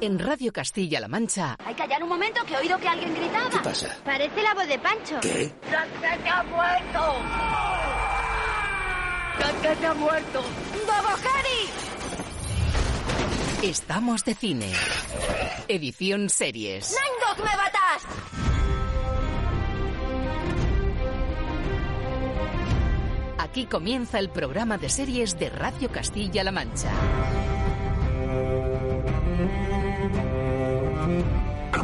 En Radio Castilla-La Mancha. Hay que callar un momento que he oído que alguien gritaba. ¿Qué pasa? Parece la voz de Pancho. ¿Qué? ¡Casquete ha muerto! ¡Casquete ha muerto! ¡Bobo Harry! Estamos de cine. Edición series. ¡Nine Dog me batas! Aquí comienza el programa de series de Radio Castilla-La Mancha.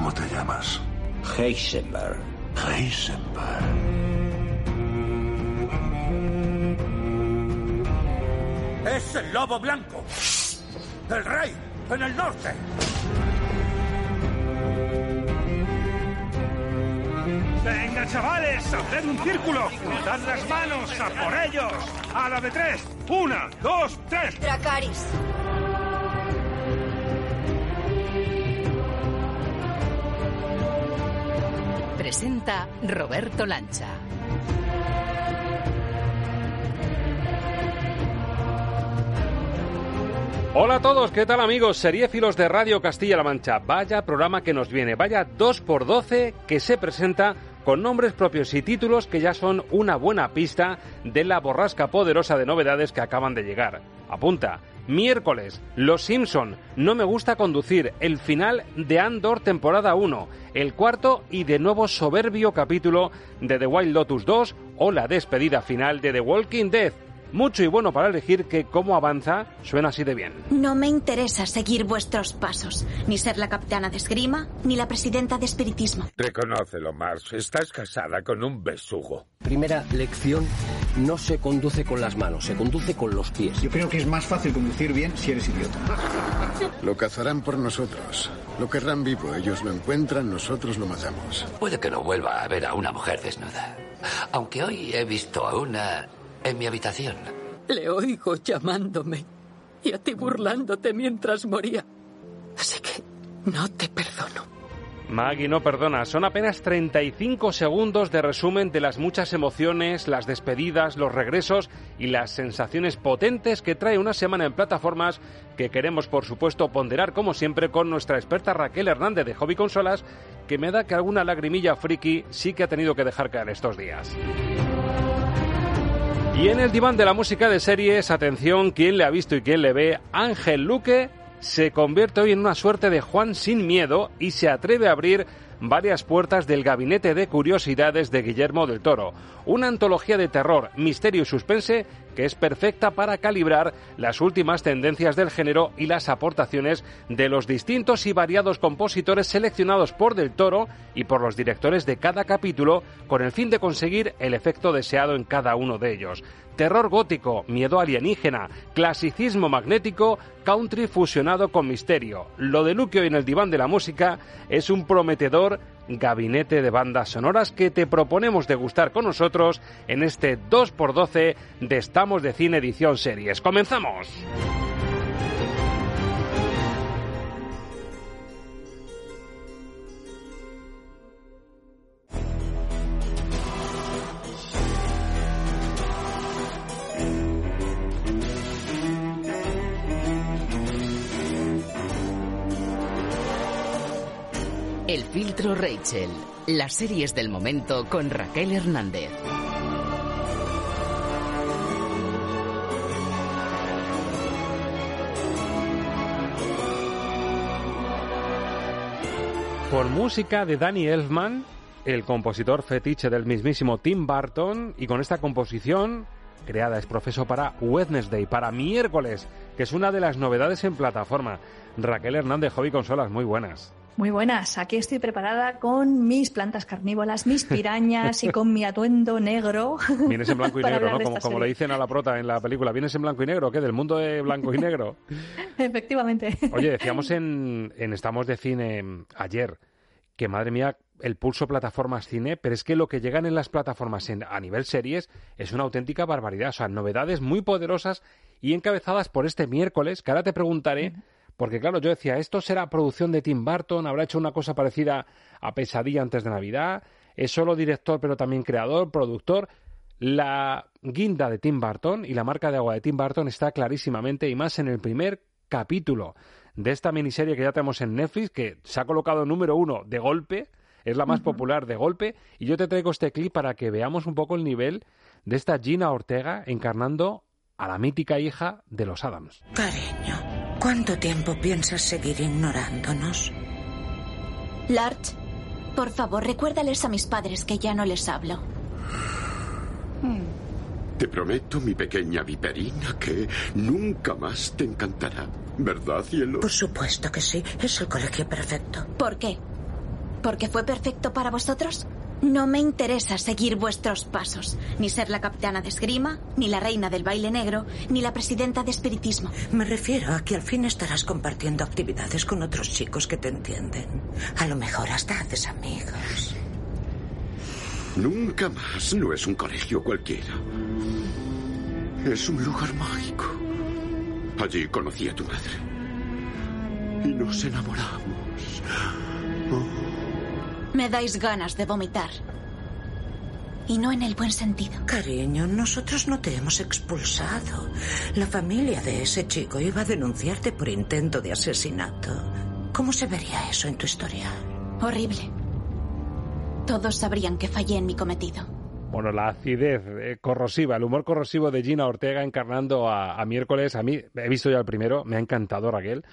¿Cómo te llamas? Heisenberg. Heisenberg. Es el lobo blanco. El rey en el norte. Venga, chavales, haced un círculo. Dad las manos, a por ellos. A la de tres. Una, dos, tres. Dracaris. Presenta Roberto Lancha. Hola a todos, ¿qué tal amigos? Seriéfilos de Radio Castilla-La Mancha. Vaya programa que nos viene, vaya 2x12 que se presenta con nombres propios y títulos que ya son una buena pista de la borrasca poderosa de novedades que acaban de llegar. Apunta, miércoles, Los Simpson, No me gusta conducir, el final de Andor temporada 1, el cuarto y de nuevo soberbio capítulo de The Wild Lotus 2 o la despedida final de The Walking Dead. Mucho y bueno para elegir que cómo avanza suena así de bien. No me interesa seguir vuestros pasos, ni ser la capitana de esgrima, ni la presidenta de espiritismo. Reconócelo, Mars. Estás casada con un besugo. Primera lección, no se conduce con las manos, se conduce con los pies. Yo creo que es más fácil conducir bien si eres idiota. Lo cazarán por nosotros. Lo querrán vivo. Ellos lo encuentran, nosotros lo matamos. Puede que no vuelva a ver a una mujer desnuda. Aunque hoy he visto a una en mi habitación. Le oigo llamándome y a ti burlándote mientras moría. Así que no te perdono. Maggie no perdona, son apenas 35 segundos de resumen de las muchas emociones, las despedidas, los regresos y las sensaciones potentes que trae una semana en plataformas que queremos por supuesto ponderar como siempre con nuestra experta Raquel Hernández de Hobby Consolas, que me da que alguna lagrimilla friki sí que ha tenido que dejar caer estos días. Y en el diván de la música de series, atención, quién le ha visto y quién le ve, Ángel Luque se convierte hoy en una suerte de Juan sin miedo y se atreve a abrir varias puertas del gabinete de curiosidades de Guillermo del Toro, una antología de terror, misterio y suspense que es perfecta para calibrar las últimas tendencias del género y las aportaciones de los distintos y variados compositores seleccionados por Del Toro y por los directores de cada capítulo con el fin de conseguir el efecto deseado en cada uno de ellos. Terror gótico, miedo alienígena, clasicismo magnético, country fusionado con misterio. Lo de Luque hoy en el diván de la música es un prometedor gabinete de bandas sonoras que te proponemos degustar con nosotros en este 2x12 de Estamos de Cine Edición Series. ¡Comenzamos! El filtro Rachel. Las series del momento con Raquel Hernández. Por música de Danny Elfman, el compositor fetiche del mismísimo Tim Burton, y con esta composición creada es profeso para Wednesday, para miércoles, que es una de las novedades en plataforma. Raquel Hernández, Hobby Consolas, muy buenas. Muy buenas, aquí estoy preparada con mis plantas carnívoras, mis pirañas y con mi atuendo negro. Vienes en blanco y negro, ¿no? Como, como le dicen a la prota en la película. ¿Vienes en blanco y negro? ¿Qué? ¿Del mundo de blanco y negro? Efectivamente. Oye, decíamos en, en Estamos de Cine ayer que, madre mía, el pulso plataformas cine, pero es que lo que llegan en las plataformas en, a nivel series es una auténtica barbaridad. O sea, novedades muy poderosas y encabezadas por este miércoles, que ahora te preguntaré. Porque claro, yo decía, esto será producción de Tim Burton, habrá hecho una cosa parecida a Pesadilla antes de Navidad, es solo director pero también creador, productor. La guinda de Tim Burton y la marca de agua de Tim Burton está clarísimamente y más en el primer capítulo de esta miniserie que ya tenemos en Netflix, que se ha colocado número uno de golpe, es la más popular de golpe, y yo te traigo este clip para que veamos un poco el nivel de esta Gina Ortega encarnando a la mítica hija de los Adams. Cariño, ¿cuánto tiempo piensas seguir ignorándonos? Larch, por favor, recuérdales a mis padres que ya no les hablo. Te prometo, mi pequeña viperina, que nunca más te encantará. ¿Verdad, cielo? Por supuesto que sí. Es el colegio perfecto. ¿Por qué? ¿Porque fue perfecto para vosotros? No me interesa seguir vuestros pasos, ni ser la capitana de esgrima, ni la reina del baile negro, ni la presidenta de espiritismo. Me refiero a que al fin estarás compartiendo actividades con otros chicos que te entienden. A lo mejor hasta haces amigos. Nunca más. No es un colegio cualquiera. Es un lugar mágico. Allí conocí a tu madre. Y nos enamoramos. Me dais ganas de vomitar. Y no en el buen sentido. Cariño, nosotros no te hemos expulsado. La familia de ese chico iba a denunciarte por intento de asesinato. ¿Cómo se vería eso en tu historia? Horrible. Todos sabrían que fallé en mi cometido. Bueno, la acidez eh, corrosiva, el humor corrosivo de Gina Ortega encarnando a, a, miércoles. A mí, he visto ya el primero, me ha encantado Raquel,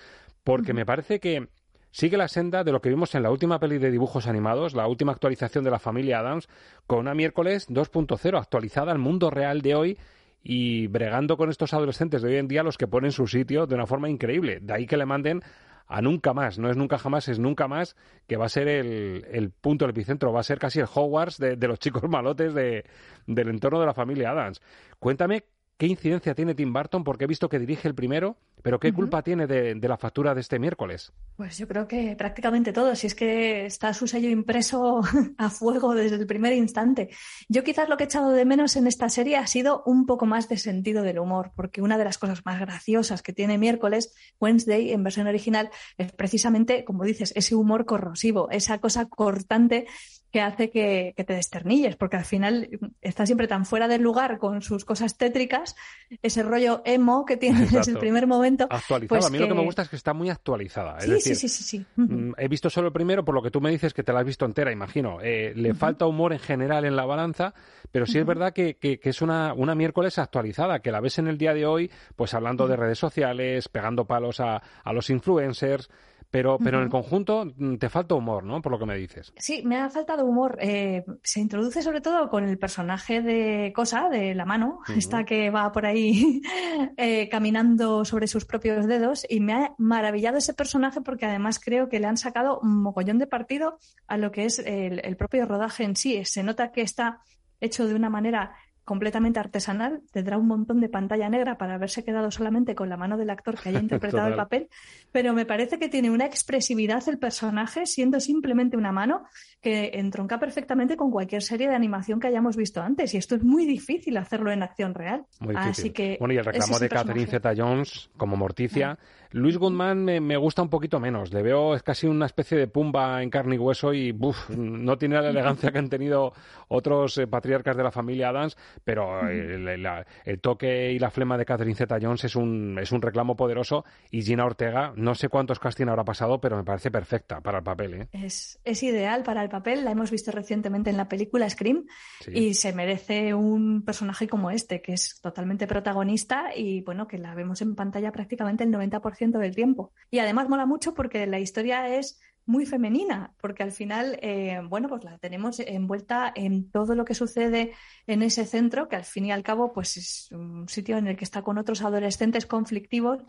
porque me parece que sigue la senda de lo que vimos en la última peli de dibujos animados, la última actualización de la familia Adams, con una miércoles 2.0, actualizada al mundo real de hoy y bregando con estos adolescentes de hoy en día los que ponen su sitio de una forma increíble. De ahí que le manden a nunca más, no es nunca jamás, es nunca más, que va a ser el, punto, el epicentro, va a ser casi el Hogwarts de, los chicos malotes de, del entorno de la familia Adams. Cuéntame qué incidencia tiene Tim Burton, porque he visto que dirige el primero, pero qué culpa tiene de, de, la factura de este miércoles. Pues yo creo que prácticamente todo, si es que está su sello impreso a fuego desde el primer instante. Yo quizás lo que he echado de menos en esta serie ha sido un poco más de sentido del humor, porque una de las cosas más graciosas que tiene miércoles, Wednesday, en versión original, es precisamente, como dices, ese humor corrosivo, esa cosa cortante que hace que, que, te desternilles, porque al final está siempre tan fuera del lugar con sus cosas tétricas, ese rollo emo que tiene Exacto. desde el primer momento. Actualizada, pues a mí que... lo que me gusta es que está muy actualizada. Es sí, decir, sí, sí, sí, sí. Mm, he visto solo el primero, por lo que tú me dices que te la has visto entera, imagino. Eh, le uh -huh. falta humor en general en la balanza, pero sí uh -huh. es verdad que, que, que, es una, una miércoles actualizada, que la ves en el día de hoy, pues hablando de redes sociales, pegando palos a, a los influencers. Pero, pero uh -huh. en el conjunto mm, te falta humor, ¿no? Por lo que me dices. Sí, me ha faltado humor. Eh, se introduce sobre todo con el personaje de Cosa, de la mano, uh -huh. esta que va por ahí eh, caminando sobre sus propios dedos. Y me ha maravillado ese personaje porque además creo que le han sacado un mogollón de partido a lo que es el, el propio rodaje en sí. Se nota que está hecho de una manera completamente artesanal, tendrá un montón de pantalla negra para haberse quedado solamente con la mano del actor que haya interpretado el papel, pero me parece que tiene una expresividad el personaje siendo simplemente una mano que entronca perfectamente con cualquier serie de animación que hayamos visto antes y esto es muy difícil hacerlo en acción real. Muy Así que bueno, y el reclamo de Catherine Zeta-Jones como Morticia. Luis Goodman me, me, gusta un poquito menos. Le veo, es casi una especie de pumba en carne y hueso y buf, no tiene la elegancia que han tenido otros eh, patriarcas de la familia Adams, pero el, el, el, toque y la flema de Catherine Zeta-Jones es un, es un reclamo poderoso y Gina Ortega, no sé cuántos casting habrá pasado, pero me parece perfecta para el papel. ¿eh? Es, es ideal para el papel, la hemos visto recientemente en la película Scream sí. y se merece un personaje como este, que es totalmente protagonista y bueno, que la vemos en pantalla prácticamente el 90% del tiempo. Y además mola mucho porque la historia es muy femenina, porque al final, eh, bueno, pues la tenemos envuelta en todo lo que sucede en ese centro, que al fin y al cabo, pues es un sitio en el que está con otros adolescentes conflictivos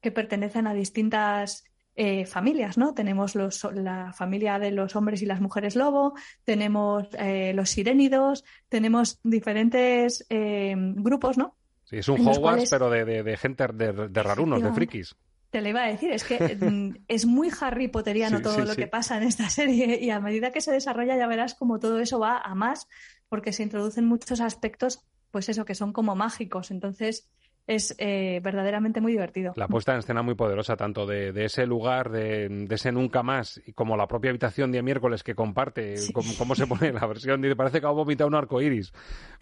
que pertenecen a distintas eh, familias, ¿no? Tenemos los, la familia de los hombres y las mujeres lobo, tenemos eh, los sirénidos, tenemos diferentes eh, grupos, ¿no? Sí, es un Hogwarts, cuales... pero de, de, de, gente de, de rarunos, de frikis. Te le iba a decir, es que mm, es muy Harry Potteriano sí, todo sí, lo sí. que pasa en esta serie y a medida que se desarrolla ya verás como todo eso va a más porque se introducen muchos aspectos, pues eso, que son como mágicos. Entonces, es eh, verdaderamente muy divertido. La puesta en escena muy poderosa, tanto de, ese lugar, de, ese nunca más, como la propia habitación de miércoles que comparte, cómo, se pone la versión. Dice, parece que ha vomitado un arco iris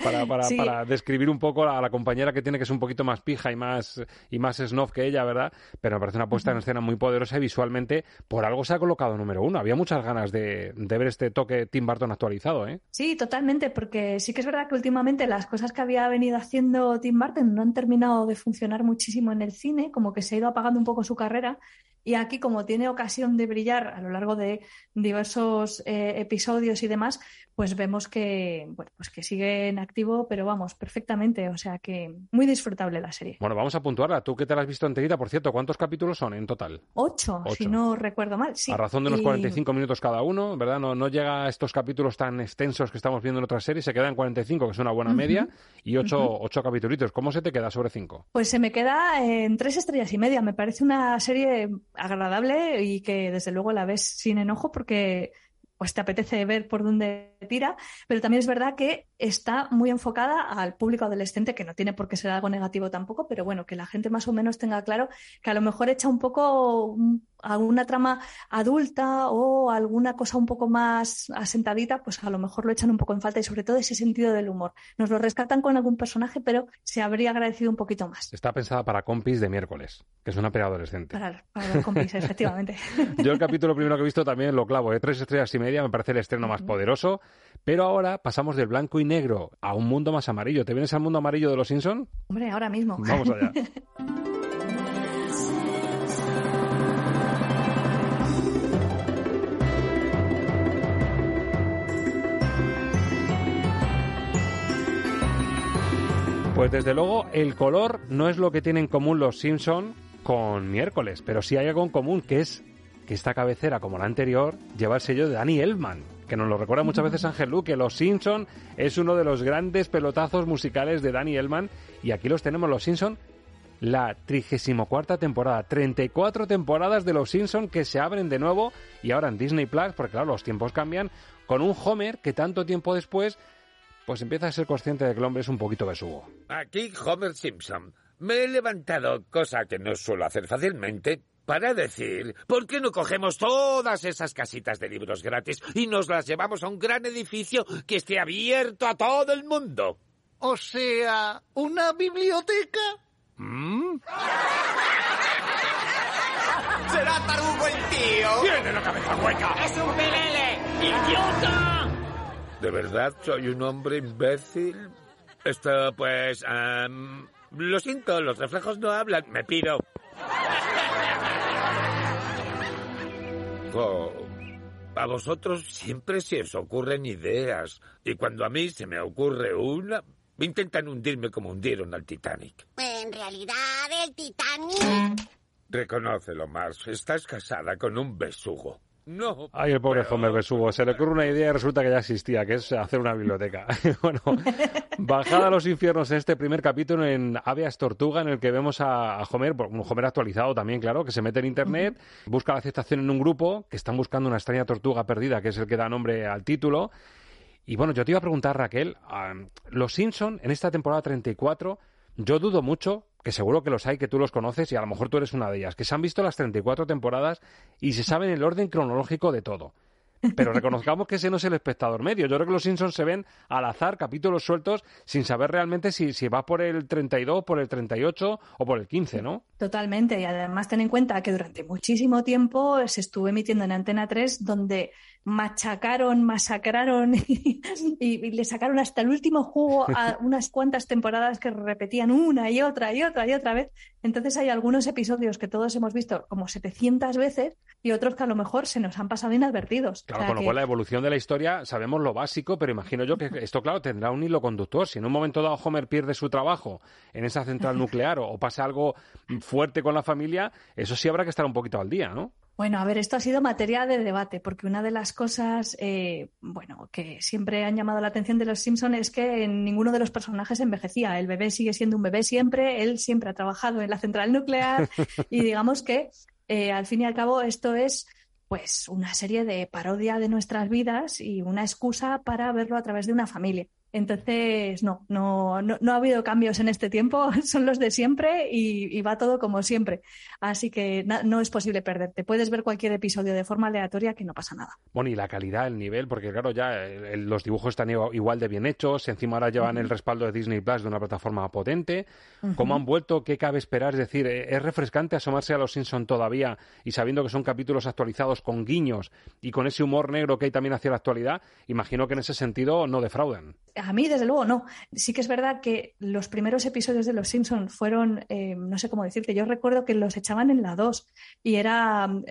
para, para, para, describir un poco a la compañera que tiene que ser un poquito más pija y más, y más snob que ella, ¿verdad? Pero me parece una puesta en escena muy poderosa y visualmente por algo se ha colocado número uno. Había muchas ganas de, de ver este toque Tim Burton actualizado, ¿eh? Sí, totalmente, porque sí que es verdad que últimamente las cosas que había venido haciendo Tim Burton no han terminado de funcionar muchísimo en el cine, como que se ha ido apagando un poco su carrera y aquí, como tiene ocasión de brillar a lo largo de diversos eh, episodios y demás, pues vemos que, bueno, pues que sigue en activo, pero vamos, perfectamente. O sea que muy disfrutable la serie. Bueno, vamos a puntuarla. Tú que te la has visto enterita, por cierto, ¿cuántos capítulos son en total? Ocho, si no recuerdo mal. Sí. A razón de unos 45 minutos cada uno, ¿verdad? No, no llega a estos capítulos tan extensos que estamos viendo en otras series, se queda en 45, que es una buena media, y ocho, ocho capítulos. ¿Cómo se te queda sobre cinco? Pues se me queda en tres estrellas y media. Me parece una serie agradable y que desde luego la ves sin enojo porque pues te apetece ver por dónde tira, pero también es verdad que está muy enfocada al público adolescente, que no tiene por qué ser algo negativo tampoco, pero bueno, que la gente más o menos tenga claro que a lo mejor echa un poco alguna trama adulta o alguna cosa un poco más asentadita, pues a lo mejor lo echan un poco en falta y sobre todo ese sentido del humor. Nos lo rescatan con algún personaje, pero se habría agradecido un poquito más. Está pensada para compis de miércoles, que es una preadolescente. Para, para los compis, efectivamente. Yo el capítulo primero que he visto también lo clavo, de ¿eh? tres estrellas y media, me parece el estreno más poderoso, pero ahora pasamos del blanco y negro a un mundo más amarillo. ¿Te vienes al mundo amarillo de los Simpson? Hombre, ahora mismo. Vamos allá. Pues desde luego el color no es lo que tienen en común los Simpson con miércoles, pero sí hay algo en común que es que esta cabecera, como la anterior, lleva el sello de Danny Elfman, que nos lo recuerda muchas veces Ángel Lu, que Los Simpson es uno de los grandes pelotazos musicales de Danny Elfman, y aquí los tenemos Los Simpson, la 34 temporada, 34 temporadas de Los Simpson que se abren de nuevo y ahora en Disney Plus, porque claro, los tiempos cambian, con un Homer que tanto tiempo después pues empieza a ser consciente de que el hombre es un poquito besugo. Aquí Homer Simpson. Me he levantado, cosa que no suelo hacer fácilmente, para decir, ¿por qué no cogemos todas esas casitas de libros gratis y nos las llevamos a un gran edificio que esté abierto a todo el mundo? O sea, ¿una biblioteca? ¿Mm? ¡Será tarugo el tío! ¡Tiene la cabeza hueca! ¡Es un pelele! ¡Idiota! ¿De verdad soy un hombre imbécil? Esto, pues... lo siento, los reflejos no hablan. Me pido. A vosotros siempre se os ocurren ideas. Y cuando a mí se me ocurre una, intentan hundirme como hundieron al Titanic. En realidad, el Titanic... Reconócelo, Mars. Estás casada con un besugo. No. Ay, el pobre Homer Besugo. Se le ocurre una idea y resulta que ya existía, que es hacer una biblioteca. bueno, bajada a los infiernos en este primer capítulo en Avias Tortuga, en el que vemos a, Homer, un Homer actualizado también, claro, que se mete en internet, busca la aceptación en un grupo, que están buscando una extraña tortuga perdida, que es el que da nombre al título. Y bueno, yo te iba a preguntar, Raquel, los Simpson en esta temporada 34, yo dudo mucho que seguro que los hay, que tú los conoces y a lo mejor tú eres una de ellas, que se han visto las 34 temporadas y se saben el orden cronológico de todo. Pero reconozcamos que ese no es el espectador medio. Yo creo que los Simpsons se ven al azar, capítulos sueltos, sin saber realmente si, si va por el 32, por el 38 o por el 15, ¿no? Totalmente. Y además ten en cuenta que durante muchísimo tiempo se estuvo emitiendo en Antena 3 donde machacaron, masacraron y, le sacaron hasta el último jugo a unas cuantas temporadas que repetían una y otra y otra y otra vez. Entonces hay algunos episodios que todos hemos visto como 700 veces y otros que a lo mejor se nos han pasado inadvertidos. Claro, con lo cual la evolución de la historia sabemos lo básico, pero imagino yo que esto, claro, tendrá un hilo conductor. Si en un momento dado Homer pierde su trabajo en esa central nuclear o pasa algo fuerte con la familia, eso sí habrá que estar un poquito al día, ¿no? Bueno, a ver, esto ha sido materia de debate, porque una de las cosas, eh, bueno, que siempre han llamado la atención de los Simpson es que ninguno de los personajes envejecía. El bebé sigue siendo un bebé siempre, él siempre ha trabajado en la central nuclear y digamos que eh, al fin y al cabo esto es pues una serie de parodia de nuestras vidas y una excusa para verlo a través de una familia. Entonces, no, no, no, ha habido cambios en este tiempo, son los de siempre y, va todo como siempre. Así que no es posible perderte. Puedes ver cualquier episodio de forma aleatoria que no pasa nada. Bueno, y la calidad, el nivel, porque claro, ya los dibujos están igual de bien hechos, encima ahora llevan el respaldo de Disney Plus de una plataforma potente. ¿Cómo han vuelto? ¿Qué cabe esperar? Es decir, ¿es refrescante asomarse a los Simpson todavía y sabiendo que son capítulos actualizados con guiños y con ese humor negro que hay también hacia la actualidad? Imagino que en ese sentido no defraudan. A mí, desde luego, no. Sí que es verdad que los primeros episodios de Los Simpson fueron, eh, no sé cómo decirte, yo recuerdo que los echaban en la 2 y era mm,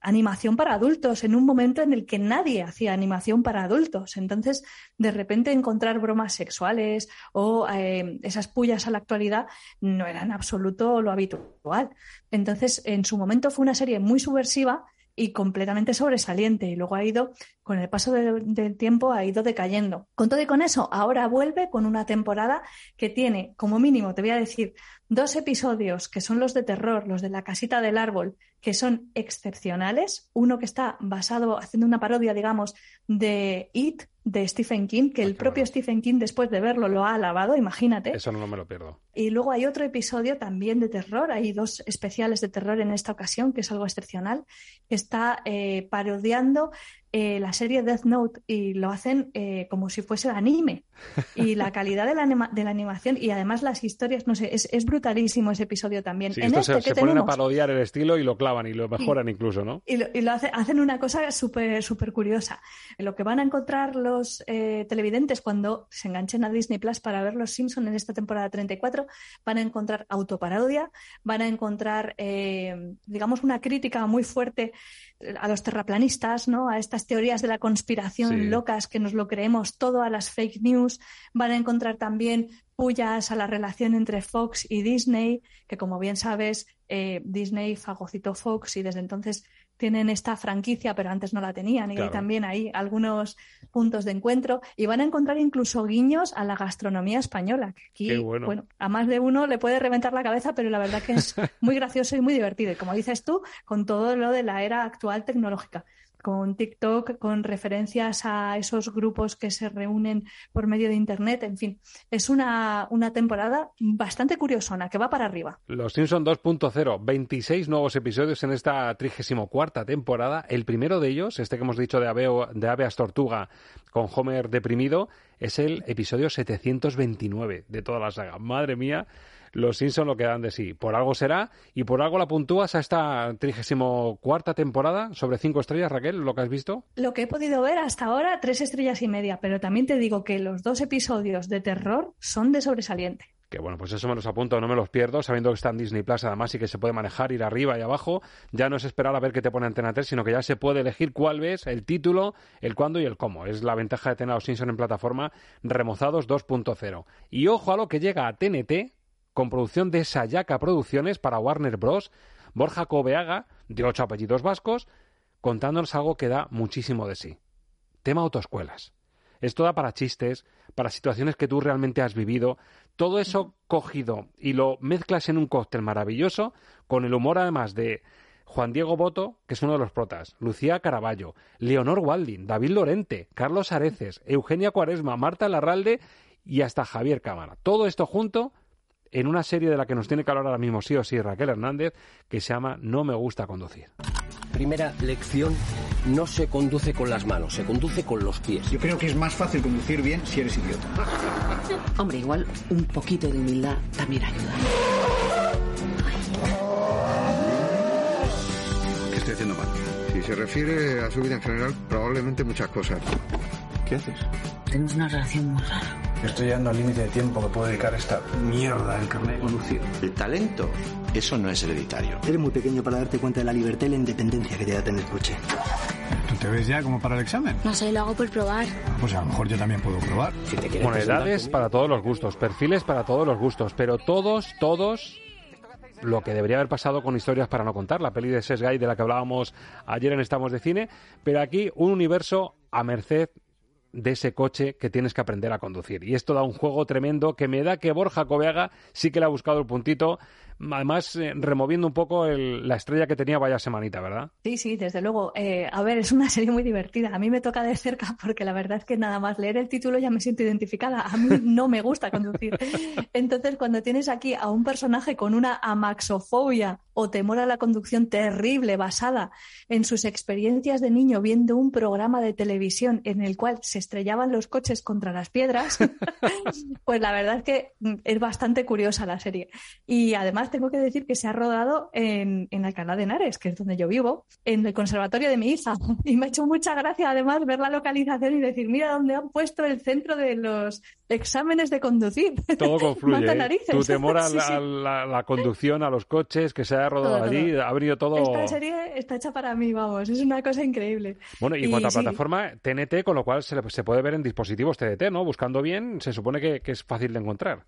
animación para adultos en un momento en el que nadie hacía animación para adultos. Entonces, de repente encontrar bromas sexuales o eh, esas pullas a la actualidad no eran absoluto lo habitual. Entonces, en su momento fue una serie muy subversiva y completamente sobresaliente y luego ha ido, con el paso del tiempo, ha ido decayendo. Con todo y con eso, ahora vuelve con una temporada que tiene, como mínimo, te voy a decir, dos episodios que son los de terror, los de la casita del árbol, que son excepcionales. Uno que está basado, haciendo una parodia, digamos, de It, de Stephen King, que el propio Stephen King después de verlo lo ha alabado, imagínate. Eso no me lo pierdo. Y luego hay otro episodio también de terror, hay dos especiales de terror en esta ocasión, que es algo excepcional, que está eh, parodiando eh, la serie Death Note y lo hacen eh, como si fuese anime. Y la calidad de la, de la, animación y además las historias, no sé, es, es brutalísimo ese episodio también. Sí, en este, se, ponen a parodiar el estilo y lo clavan y lo mejoran incluso, ¿no? Y lo, y lo hacen una cosa súper súper curiosa. Lo que van a encontrar los eh, televidentes cuando se enganchen a Disney Plus para ver Los Simpson en esta temporada 34, van a encontrar autoparodia, van a encontrar, digamos, una crítica muy fuerte a los terraplanistas, ¿no? A estas teorías de la conspiración locas que nos lo creemos todo, a las fake news. Van a encontrar también pullas a la relación entre Fox y Disney, que como bien sabes, eh, Disney fagocitó Fox y desde entonces tienen esta franquicia, pero antes no la tenían. Y hay también hay algunos puntos de encuentro. Y van a encontrar incluso guiños a la gastronomía española. aquí, bueno. a más de uno le puede reventar la cabeza, pero la verdad que es muy gracioso y muy divertido. Y como dices tú, con todo lo de la era actual tecnológica con TikTok, con referencias a esos grupos que se reúnen por medio de Internet. En fin, es una, una temporada bastante curiosona, que va para arriba. Los Simpson 2.0, 26 nuevos episodios en esta 34 temporada. El primero de ellos, este que hemos dicho de, Aveo, de Aveas Tortuga con Homer deprimido, es el episodio 729 de toda la saga. Madre mía los Simpson lo que dan de sí. Por algo será y por algo la puntúas a esta 34 temporada sobre cinco estrellas, Raquel, lo que has visto. Lo que he podido ver hasta ahora, tres estrellas y media, pero también te digo que los dos episodios de terror son de sobresaliente. Que bueno, pues eso me los apunto, no me los pierdo, sabiendo que está en Disney Plus además y que se puede manejar, ir arriba y abajo. Ya no es esperar a ver qué te pone Antena 3, sino que ya se puede elegir cuál ves, el título, el cuándo y el cómo. Es la ventaja de tener a los Simpson en plataforma remozados 2.0. Y ojo a lo que llega a TNT, con producción de Sayaka Producciones para Warner Bros., Borja Cobeaga, de ocho apellidos vascos, contándonos algo que da muchísimo de sí. Tema autoescuelas. Esto da para chistes, para situaciones que tú realmente has vivido, todo eso cogido y lo mezclas en un cóctel maravilloso, con el humor además de Juan Diego Boto, que es uno de los protas, Lucía Caraballo, Leonor Walding, David Lorente, Carlos Areces, Eugenia Cuaresma, Marta Larralde y hasta Javier Cámara. Todo esto junto en una serie de la que nos tiene que hablar ahora mismo sí o sí Raquel Hernández, que se llama No me gusta conducir. Primera lección, no se conduce con las manos, se conduce con los pies. Yo creo que es más fácil conducir bien si eres idiota. Hombre, igual un poquito de humildad también ayuda. ¿Qué estoy haciendo mal? Si se refiere a su vida en general, probablemente muchas cosas. ¿Qué haces? Tenemos una relación muy rara. Estoy llegando al límite de tiempo que puedo dedicar a esta mierda del carnet de conducir. El talento, eso no es hereditario. Eres muy pequeño para darte cuenta de la libertad y la independencia que te da tener coche. ¿Tú te ves ya como para el examen? No sé, lo hago por probar. Pues a lo mejor yo también puedo probar. Si te bueno, edades para todos los gustos, perfiles para todos los gustos, pero todos, todos lo que debería haber pasado con Historias para no contar, la peli de Sesgay de la que hablábamos ayer en Estamos de Cine, pero aquí un universo a merced de ese coche que tienes que aprender a conducir. Y esto da un juego tremendo que me da que Borja Coveaga sí que le ha buscado el puntito además eh, removiendo un poco la estrella que tenía vaya semanita, ¿verdad? Sí, sí, desde luego. Eh, a ver, es una serie muy divertida. A mí me toca de cerca porque la verdad es que nada más leer el título ya me siento identificada. A mí no me gusta conducir. Entonces, cuando tienes aquí a un personaje con una amaxofobia o temor a la conducción terrible basada en sus experiencias de niño viendo un programa de televisión en el cual se estrellaban los coches contra las piedras, pues la verdad es que mm, es bastante curiosa la serie. Y además tengo que decir que se ha rodado en, en Alcalá de Henares, que es donde yo vivo, en el conservatorio de mi hija. Y me ha hecho mucha gracia además ver la localización y decir, mira dónde han puesto el centro de los exámenes de conducir. Todo confluye. ¿eh? Tu temor a la, conducción, a los coches, que se ha rodado allí, ha venido todo... Esta serie está hecha para mí, vamos, es una cosa increíble. Bueno, y, cuanto a plataforma, TNT, con lo cual se, se, puede ver en dispositivos TNT, ¿no? Buscando bien, se supone que, es fácil de encontrar.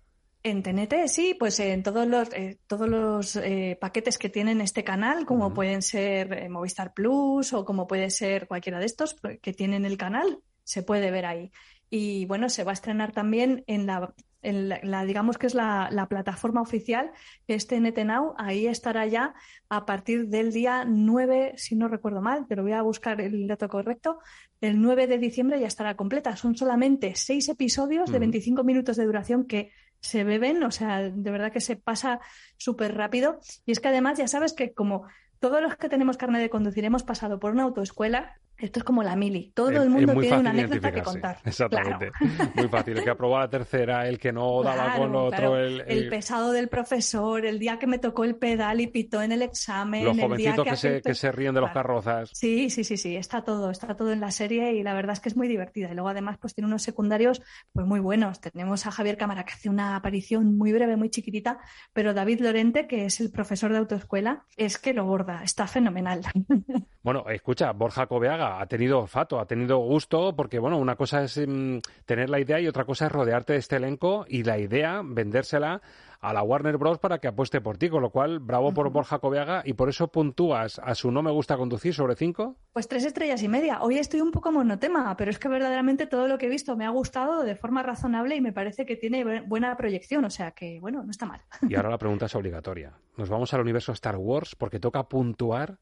En TNT sí, pues en todos los, eh, todos los eh, paquetes que tienen este canal, como pueden ser Movistar Plus o como puede ser cualquiera de estos pues, que tienen el canal, se puede ver ahí. Y bueno, se va a estrenar también en la, en la, digamos que es la, la, plataforma oficial, que es TNT Now. Ahí estará ya a partir del día 9, si no recuerdo mal, pero voy a buscar el dato correcto. El 9 de diciembre ya estará completa. Son solamente seis episodios de 25 minutos de duración que se beben, o sea, de verdad que se pasa súper rápido. Y es que además ya sabes que como todos los que tenemos carne de conducir hemos pasado por una autoescuela, esto es como la mili. Todo el mundo tiene una anécdota que contar. Exactamente. Muy fácil. El que aprobó la tercera, el que no daba con lo otro. El, pesado del profesor, el día que me tocó el pedal y pitó en el examen. Los jovencitos que, se, que se ríen de los carrozas. Sí, sí, sí, sí. Está todo, está todo en la serie y la verdad es que es muy divertida. Y luego además pues tiene unos secundarios pues muy buenos. Tenemos a Javier Cámara que hace una aparición muy breve, muy chiquitita, pero David Lorente, que es el profesor de autoescuela, es que lo borda. Está fenomenal. Bueno, escucha, Borja Coveaga ha tenido olfato, ha tenido gusto, porque bueno, una cosa es mm, tener la idea y otra cosa es rodearte de este elenco y la idea, vendérsela a la Warner Bros. para que apueste por ti, con lo cual, bravo por Borja Coveaga y por eso puntúas a su no me gusta conducir sobre cinco. Pues tres estrellas y media. Hoy estoy un poco monotema, pero es que verdaderamente todo lo que he visto me ha gustado de forma razonable y me parece que tiene buena proyección, o sea que, bueno, no está mal. Y ahora la pregunta es obligatoria. Nos vamos al universo Star Wars porque toca puntuar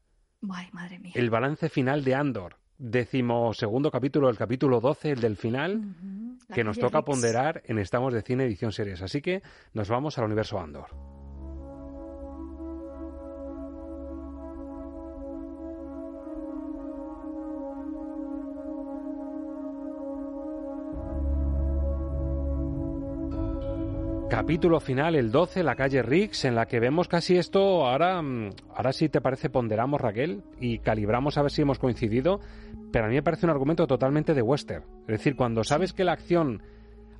Ay, madre mía. El balance final de Andor. Décimo segundo capítulo, el capítulo 12, el del final, que nos toca ponderar en Estamos de Cine Edición Series. Así que nos vamos al universo Andor. Capítulo final, el 12, la calle Riggs, en la que vemos casi esto. Ahora, mm, ahora sí te parece, ponderamos, Raquel, y calibramos a ver si hemos coincidido. Pero a mí me parece un argumento totalmente de western. Es decir, cuando sabes que la acción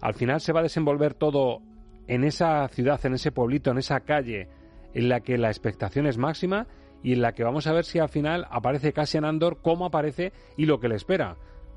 al final se va a desenvolver todo en esa ciudad, en ese pueblito, en esa calle, en la que la expectación es máxima y en la que vamos a ver si al final aparece Cassian Andor, cómo aparece y lo que le espera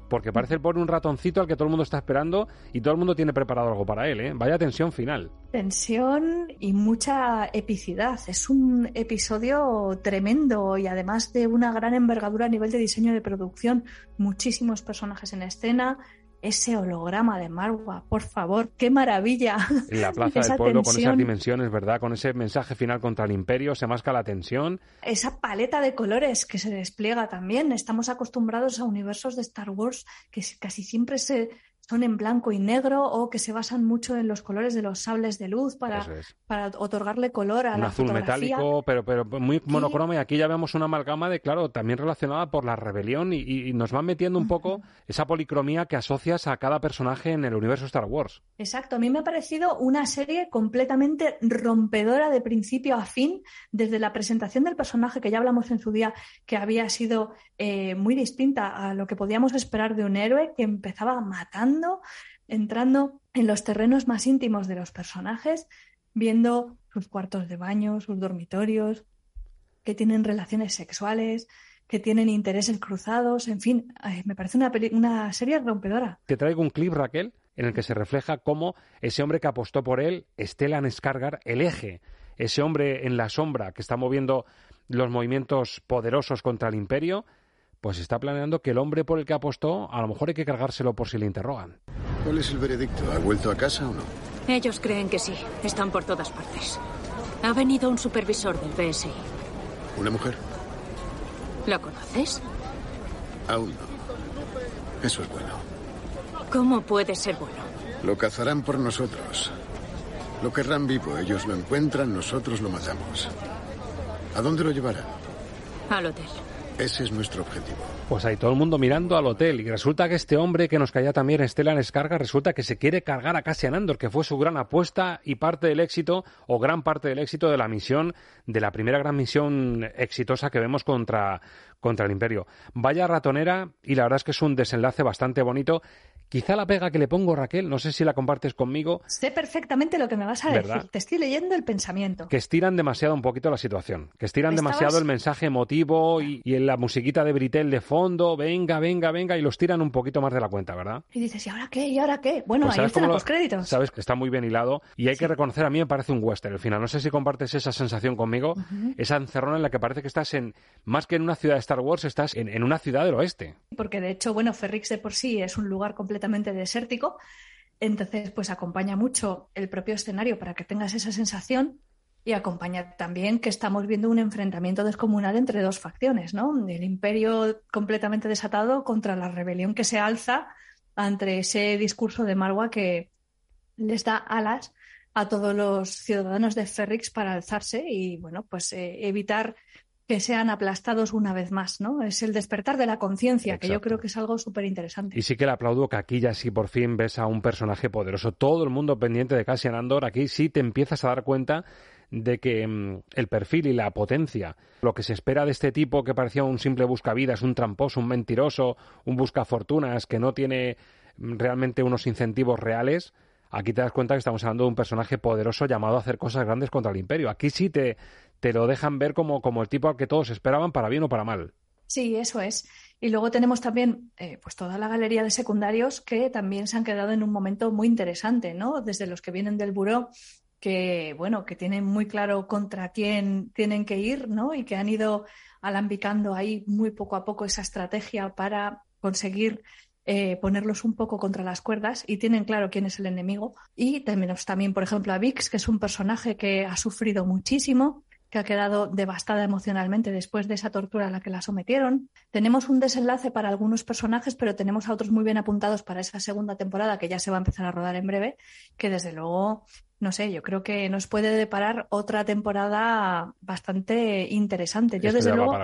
porque parece por un ratoncito al que todo el mundo está esperando y todo el mundo tiene preparado algo para él, ¿eh? Vaya tensión final. Tensión y mucha epicidad. Es un episodio tremendo y además de una gran envergadura a nivel de diseño de producción. Muchísimos personajes en escena, ese holograma de Marwa, por favor, qué maravilla. En la plaza del pueblo con esas dimensiones, ¿verdad? Con ese mensaje final contra el imperio, se masca la tensión. Esa paleta de colores que se despliega también. Estamos acostumbrados a universos de Star Wars que casi siempre se, son en blanco y negro o que se basan mucho en los colores de los sables de luz para, para otorgarle color a Un la azul metálico, pero, pero muy monocromo. Y aquí ya vemos una amalgama de, claro, también relacionada por la rebelión y, nos van metiendo un poco esa policromía que asocias a cada personaje en el universo Star Wars. Exacto. A mí me ha parecido una serie completamente rompedora de principio a fin, desde la presentación del personaje, que ya hablamos en su día, que había sido eh, muy distinta a lo que podíamos esperar de un héroe que empezaba matando entrando en los terrenos más íntimos de los personajes, viendo sus cuartos de baño, sus dormitorios, que tienen relaciones sexuales, que tienen intereses cruzados, en fin, me parece una, una serie rompedora. Te traigo un clip, Raquel, en el que se refleja cómo ese hombre que apostó por él, Stellan Skargar, el eje, ese hombre en la sombra que está moviendo los movimientos poderosos contra el imperio, pues está planeando que el hombre por el que apostó a lo mejor hay que cargárselo por si le interrogan. ¿Cuál es el veredicto? ¿Ha vuelto a casa o no? Ellos creen que sí. Están por todas partes. Ha venido un supervisor del BSI. ¿Una mujer? ¿Lo conoces? Aún no. Eso es bueno. ¿Cómo puede ser bueno? Lo cazarán por nosotros. Lo querrán vivo. Ellos lo encuentran, nosotros lo matamos. ¿A dónde lo llevarán? Al hotel. Ese es nuestro objetivo. Pues hay todo el mundo mirando al hotel y resulta que este hombre que nos caía también Stellan Escarga resulta que se quiere cargar a Cassian Andor, que fue su gran apuesta y parte del éxito o gran parte del éxito de la misión, de la primera gran misión exitosa que vemos contra, contra el Imperio. Vaya ratonera y la verdad es que es un desenlace bastante bonito Quizá la pega que le pongo, Raquel, no sé si la compartes conmigo. Sé perfectamente lo que me vas a decir. Te estoy leyendo el pensamiento. Que estiran demasiado un poquito la situación. Que estiran demasiado el mensaje emotivo y, y, en la musiquita de Britel de fondo. Venga, venga, venga. Y los tiran un poquito más de la cuenta, ¿verdad? Y dices, ¿y ahora qué? ¿Y ahora qué? Bueno, pues ahí están los créditos. Sabes que está muy bien hilado. Y hay que reconocer, a mí me parece un western el final. No sé si compartes esa sensación conmigo. Esa encerrona en la que parece que estás en, más que en una ciudad de Star Wars, estás en, en una ciudad del oeste. Porque de hecho, bueno, Ferrix de por sí es un lugar completamente desértico entonces, pues acompaña mucho el propio escenario para que tengas esa sensación y acompaña también que estamos viendo un enfrentamiento descomunal entre dos facciones, ¿no? El imperio completamente desatado contra la rebelión que se alza ante ese discurso de Marwa que les da alas a todos los ciudadanos de Ferrix para alzarse y, bueno, pues eh, evitar que sean aplastados una vez más, ¿no? Es el despertar de la conciencia, que yo creo que es algo súper interesante. Y sí que le aplaudo que aquí ya sí por fin ves a un personaje poderoso. Todo el mundo pendiente de Cassian Andor, aquí sí te empiezas a dar cuenta de que mm, el perfil y la potencia, lo que se espera de este tipo que parecía un simple buscavidas, un tramposo, un mentiroso, un buscafortunas que no tiene mm, realmente unos incentivos reales, aquí te das cuenta que estamos hablando de un personaje poderoso llamado a hacer cosas grandes contra el imperio. Aquí sí te, te lo dejan ver como, como el tipo al que todos esperaban, para bien o para mal. Sí, eso es. Y luego tenemos también eh, pues toda la galería de secundarios que también se han quedado en un momento muy interesante, ¿no? Desde los que vienen del buró, que bueno, que tienen muy claro contra quién tienen que ir, ¿no? Y que han ido alambicando ahí muy poco a poco esa estrategia para conseguir eh, ponerlos un poco contra las cuerdas y tienen claro quién es el enemigo. Y tenemos también, por ejemplo, a Vix, que es un personaje que ha sufrido muchísimo, que ha quedado devastada emocionalmente después de esa tortura a la que la sometieron. Tenemos un desenlace para algunos personajes, pero tenemos a otros muy bien apuntados para esa segunda temporada que ya se va a empezar a rodar en breve, que desde luego, no sé, yo creo que nos puede deparar otra temporada bastante interesante. Yo desde luego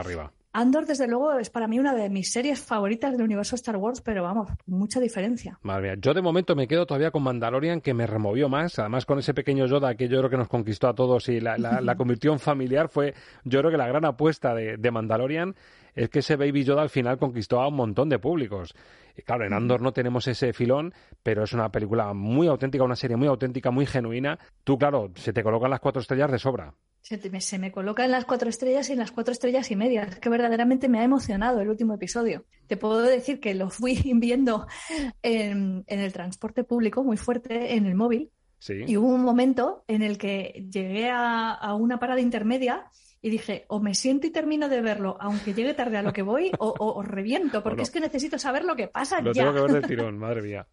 Andor, desde luego, es para mí una de mis series favoritas del universo Star Wars, pero vamos, mucha diferencia. Madre mía, yo de momento me quedo todavía con Mandalorian, que me removió más, además con ese pequeño Yoda que yo creo que nos conquistó a todos y la, convirtió en familiar, fue yo creo que la gran apuesta de, Mandalorian es que ese Baby Yoda al final conquistó a un montón de públicos. Y claro, en Andor no tenemos ese filón, pero es una película muy auténtica, una serie muy auténtica, muy genuina. Tú, claro, se te colocan las cuatro estrellas de sobra. Se, me, coloca en las cuatro estrellas y en las cuatro estrellas y media. Es que verdaderamente me ha emocionado el último episodio. Te puedo decir que lo fui viendo en, el transporte público muy fuerte en el móvil. Y hubo un momento en el que llegué a una parada intermedia y dije, o me siento y termino de verlo, aunque llegue tarde a lo que voy, o, reviento, porque es que necesito saber lo que pasa lo ya. tengo que ver del tirón, madre mía.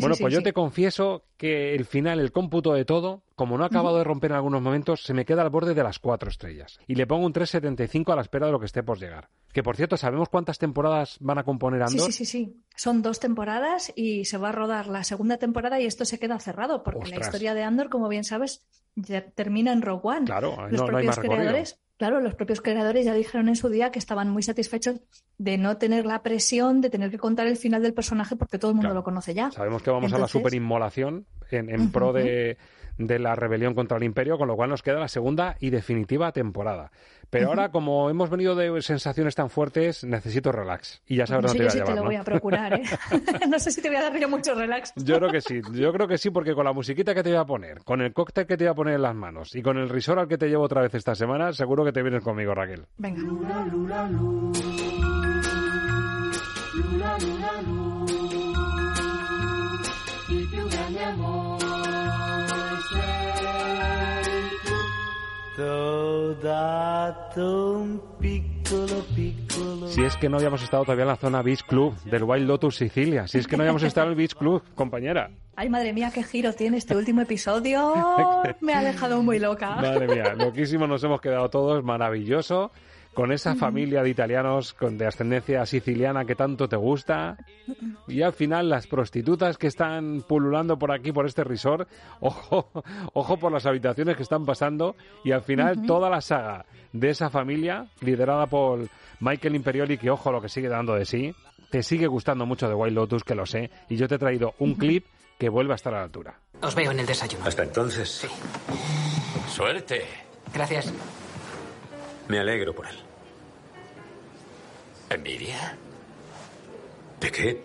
Bueno, pues yo te confieso que el final, el cómputo de todo, como no ha acabado de romper en algunos momentos, se me queda al borde de las cuatro estrellas. Y le pongo un 3.75 a la espera de lo que esté por llegar. Que por cierto, ¿sabemos cuántas temporadas van a componer Andor? Sí, sí, sí, sí. Son dos temporadas y se va a rodar la segunda temporada y esto se queda cerrado, porque la historia de Andor, como bien sabes, ya termina en Rogue One. Claro, Los no, propios creadores Claro, los propios creadores ya dijeron en su día que estaban muy satisfechos de no tener la presión de tener que contar el final del personaje porque todo el mundo lo conoce ya. Sabemos que vamos a la superinmolación en, en pro de, de la rebelión contra el imperio, con lo cual nos queda la segunda y definitiva temporada. Pero ahora, como hemos venido de sensaciones tan fuertes, necesito relax. Y ya sabes no dónde te voy a llevar, te lo voy a procurar, ¿eh? no sé si te voy a dar yo mucho relax. yo creo que sí, yo creo que sí, porque con la musiquita que te voy a poner, con el cóctel que te voy a poner en las manos y con el risor al que te llevo otra vez esta semana, seguro que te vienes conmigo, Raquel. Venga. Dato un piccolo Si es que no habíamos estado todavía en la zona Beach Club del Wild Lotus Sicilia. Si es que no habíamos estado en el Beach Club, compañera. Ay, madre mía, qué giro tiene este último episodio. Me ha dejado muy loca. Madre mía, loquísimo nos hemos quedado todos, maravilloso con esa familia de italianos con de ascendencia siciliana que tanto te gusta y al final las prostitutas que están pululando por aquí por este resort ojo ojo por las habitaciones que están pasando y al final toda la saga de esa familia liderada por Michael Imperioli que ojo lo que sigue dando de sí te sigue gustando mucho de Wild Lotus que lo sé y yo te he traído un clip que vuelve a estar a la altura Os veo en el desayuno. Hasta entonces. Sí. Suerte. Gracias. Me alegro por él. ¿Envidia? ¿De qué?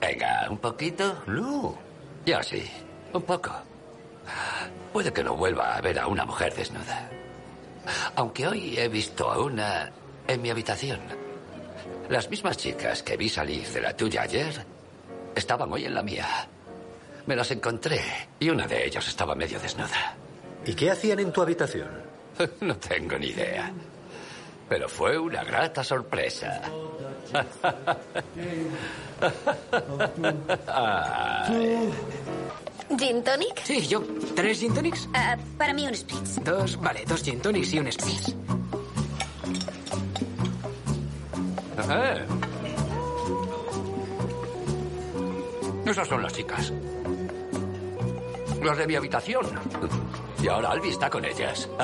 Venga, ¿un poquito? No. Yo sí, un poco. Puede que no vuelva a ver a una mujer desnuda. Aunque hoy he visto a una en mi habitación. Las mismas chicas que vi salir de la tuya ayer estaban hoy en la mía. Me las encontré y una de ellas estaba medio desnuda. ¿Y qué hacían en tu habitación? No tengo ni idea. Pero fue una grata sorpresa. Ay. ¿Gin tonic? Sí, yo. ¿Tres gin tonics? Ah, para mí un spritz. Dos, vale, dos gin tonics y un spritz. Eh. Esas son las chicas. Las de mi habitación. Y ahora Albi está con ellas.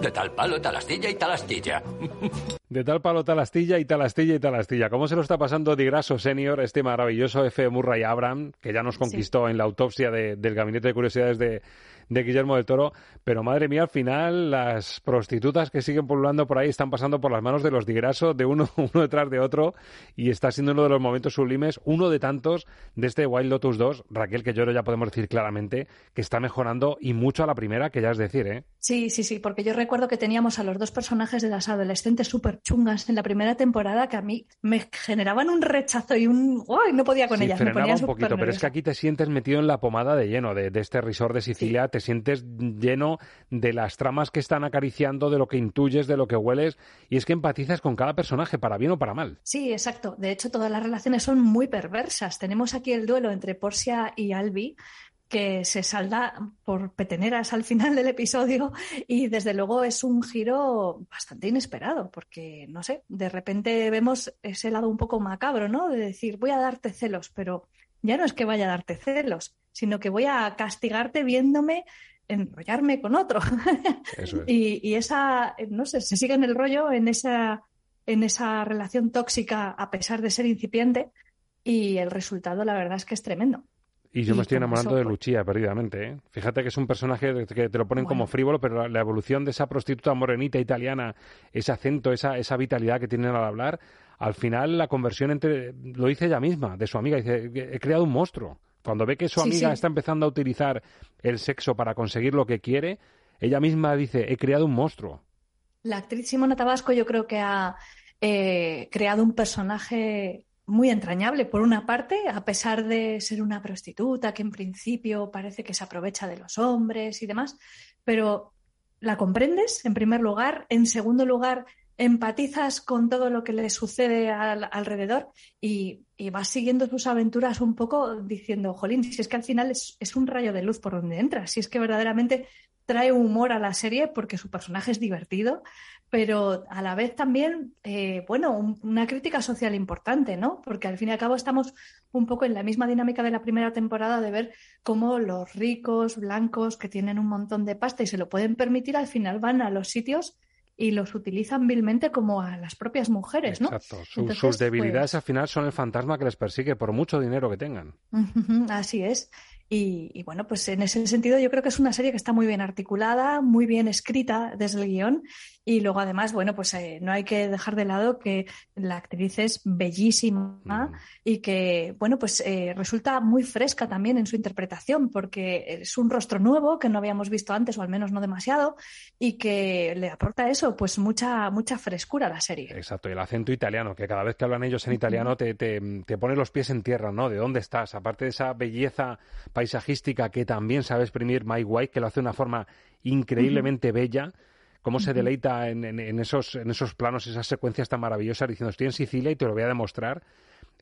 De tal palo, tal astilla y tal astilla. De tal palo, tal astilla y tal astilla y tal astilla. ¿Cómo se lo está pasando Di Grasso Senior, este maravilloso F. Murray Abraham, que ya nos conquistó en la autopsia de- del Gabinete de Curiosidades de, de Guillermo del Toro? Pero madre mía, al final las prostitutas que siguen pululando por ahí están pasando por las manos de los Di Grasso, de uno, uno detrás de otro, y está siendo uno de los momentos sublimes, uno de tantos de este Wild Lotus 2, Raquel, que yo ya podemos decir claramente que está mejorando y mucho a la primera, que ya es decir, ¿eh? Sí, sí, sí, porque yo recuerdo que teníamos a los dos personajes de las adolescentes súper chungas en la primera temporada que a mí me generaban un rechazo y un... No podía con Sí, ellas, me frenaba ponía un poquito, pero es que aquí te sientes metido en la pomada de lleno de, de este resort de Sicilia, te sientes lleno de las tramas que están acariciando, de lo que intuyes, de lo que hueles, y es que empatizas con cada personaje, para bien o para mal. Sí, exacto. De hecho, todas las relaciones son muy perversas. Tenemos aquí el duelo entre Porcia y Albi, que se salda por peteneras al final del episodio y desde luego es un giro bastante inesperado porque, no sé, de repente vemos ese lado un poco macabro, ¿no? De decir, voy a darte celos, pero ya no es que vaya a darte celos, sino que voy a castigarte viéndome enrollarme con otro. Eso es. Y, y esa, no sé, se sigue en el rollo, en esa, en esa relación tóxica a pesar de ser incipiente y el resultado la verdad es que es tremendo. Y yo Y me estoy enamorando eso, de pues- Lucía perdidamente. ¿eh? Fíjate que es un personaje que te lo ponen como frívolo, pero la, la evolución de esa prostituta morenita italiana, ese acento, esa, esa vitalidad que tienen al hablar, al final la conversión entre, lo dice ella misma, de su amiga, dice, he creado un monstruo. Cuando ve que su Sí, amiga sí. está empezando a utilizar el sexo para conseguir lo que quiere, ella misma dice, he creado un monstruo. La actriz Simona Tabasco yo creo que ha eh, creado un personaje muy entrañable, por una parte, a pesar de ser una prostituta que en principio parece que se aprovecha de los hombres y demás, pero la comprendes en primer lugar, en segundo lugar, empatizas con todo lo que le sucede al- alrededor y, y vas siguiendo sus aventuras un poco diciendo, jolín, si es que al final es, es un rayo de luz por donde entras, si es que verdaderamente trae humor a la serie porque su personaje es divertido, pero a la vez también, eh, bueno, un- una crítica social importante, ¿no? Porque al fin y al cabo estamos un poco en la misma dinámica de la primera temporada de ver cómo los ricos, blancos, que tienen un montón de pasta y se lo pueden permitir, al final van a los sitios y los utilizan vilmente como a las propias mujeres, ¿no? Exacto. Su- Entonces, sus debilidades pues, al final son el fantasma que les persigue, por mucho dinero que tengan. Así es. Y, y bueno, pues en ese sentido yo creo que es una serie que está muy bien articulada, muy bien escrita desde el guion y luego además, bueno, pues eh, no hay que dejar de lado que la actriz es bellísima y que, bueno, pues eh, resulta muy fresca también en su interpretación porque es un rostro nuevo que no habíamos visto antes o al menos no demasiado y que le aporta eso, pues mucha, mucha frescura a la serie. Exacto, y el acento italiano, que cada vez que hablan ellos en italiano te, te, te pone los pies en tierra, ¿no? ¿De dónde estás? Aparte de esa belleza paisajística que también sabe exprimir Mike White, que lo hace de una forma increíblemente bella, cómo se deleita en, en- en esos, en esos planos, esas secuencias tan maravillosas, diciendo estoy en Sicilia y te lo voy a demostrar.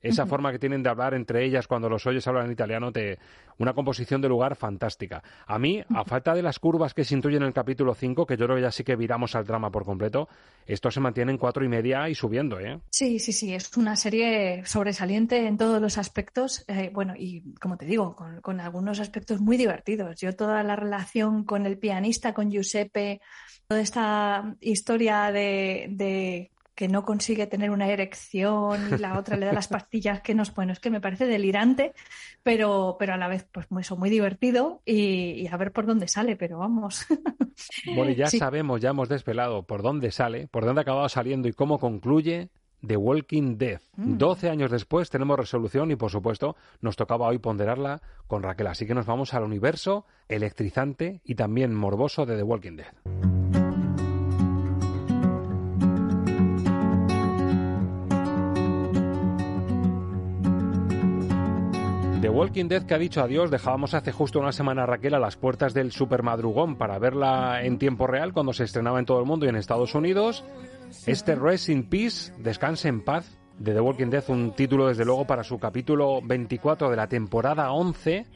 Esa forma que tienen de hablar entre ellas cuando los oyes hablar en italiano, te, una composición de lugar fantástica. A mí, a falta de las curvas que se intuyen en el capítulo 5, que yo creo que ya sí que viramos al drama por completo, esto se mantiene en cuatro y media y subiendo, ¿eh? Sí, sí, sí, es una serie sobresaliente en todos los aspectos, eh, bueno, y como te digo, con, con algunos aspectos muy divertidos. Yo toda la relación con el pianista, con Giuseppe, toda esta historia de, de que no consigue tener una erección y la otra le da las pastillas que nos, bueno, es que me parece delirante, pero, pero a la vez, pues muy- eso, muy divertido y, y a ver por dónde sale, pero vamos. Bueno, y ya Sí. sabemos, ya hemos desvelado por dónde sale, por dónde ha acabado saliendo y cómo concluye The Walking Dead. Mm. 12 años después tenemos resolución y, por supuesto, nos tocaba hoy ponderarla con Raquel. Así que nos vamos al universo electrizante y también morboso de The Walking Dead. The Walking Dead que ha dicho adiós, dejábamos hace justo una semana a Raquel a las puertas del supermadrugón para verla en tiempo real cuando se estrenaba en todo el mundo y en Estados Unidos. Este Rest in Peace, Descanse en Paz, de The Walking Dead, un título desde luego para su capítulo 24 de la temporada 11,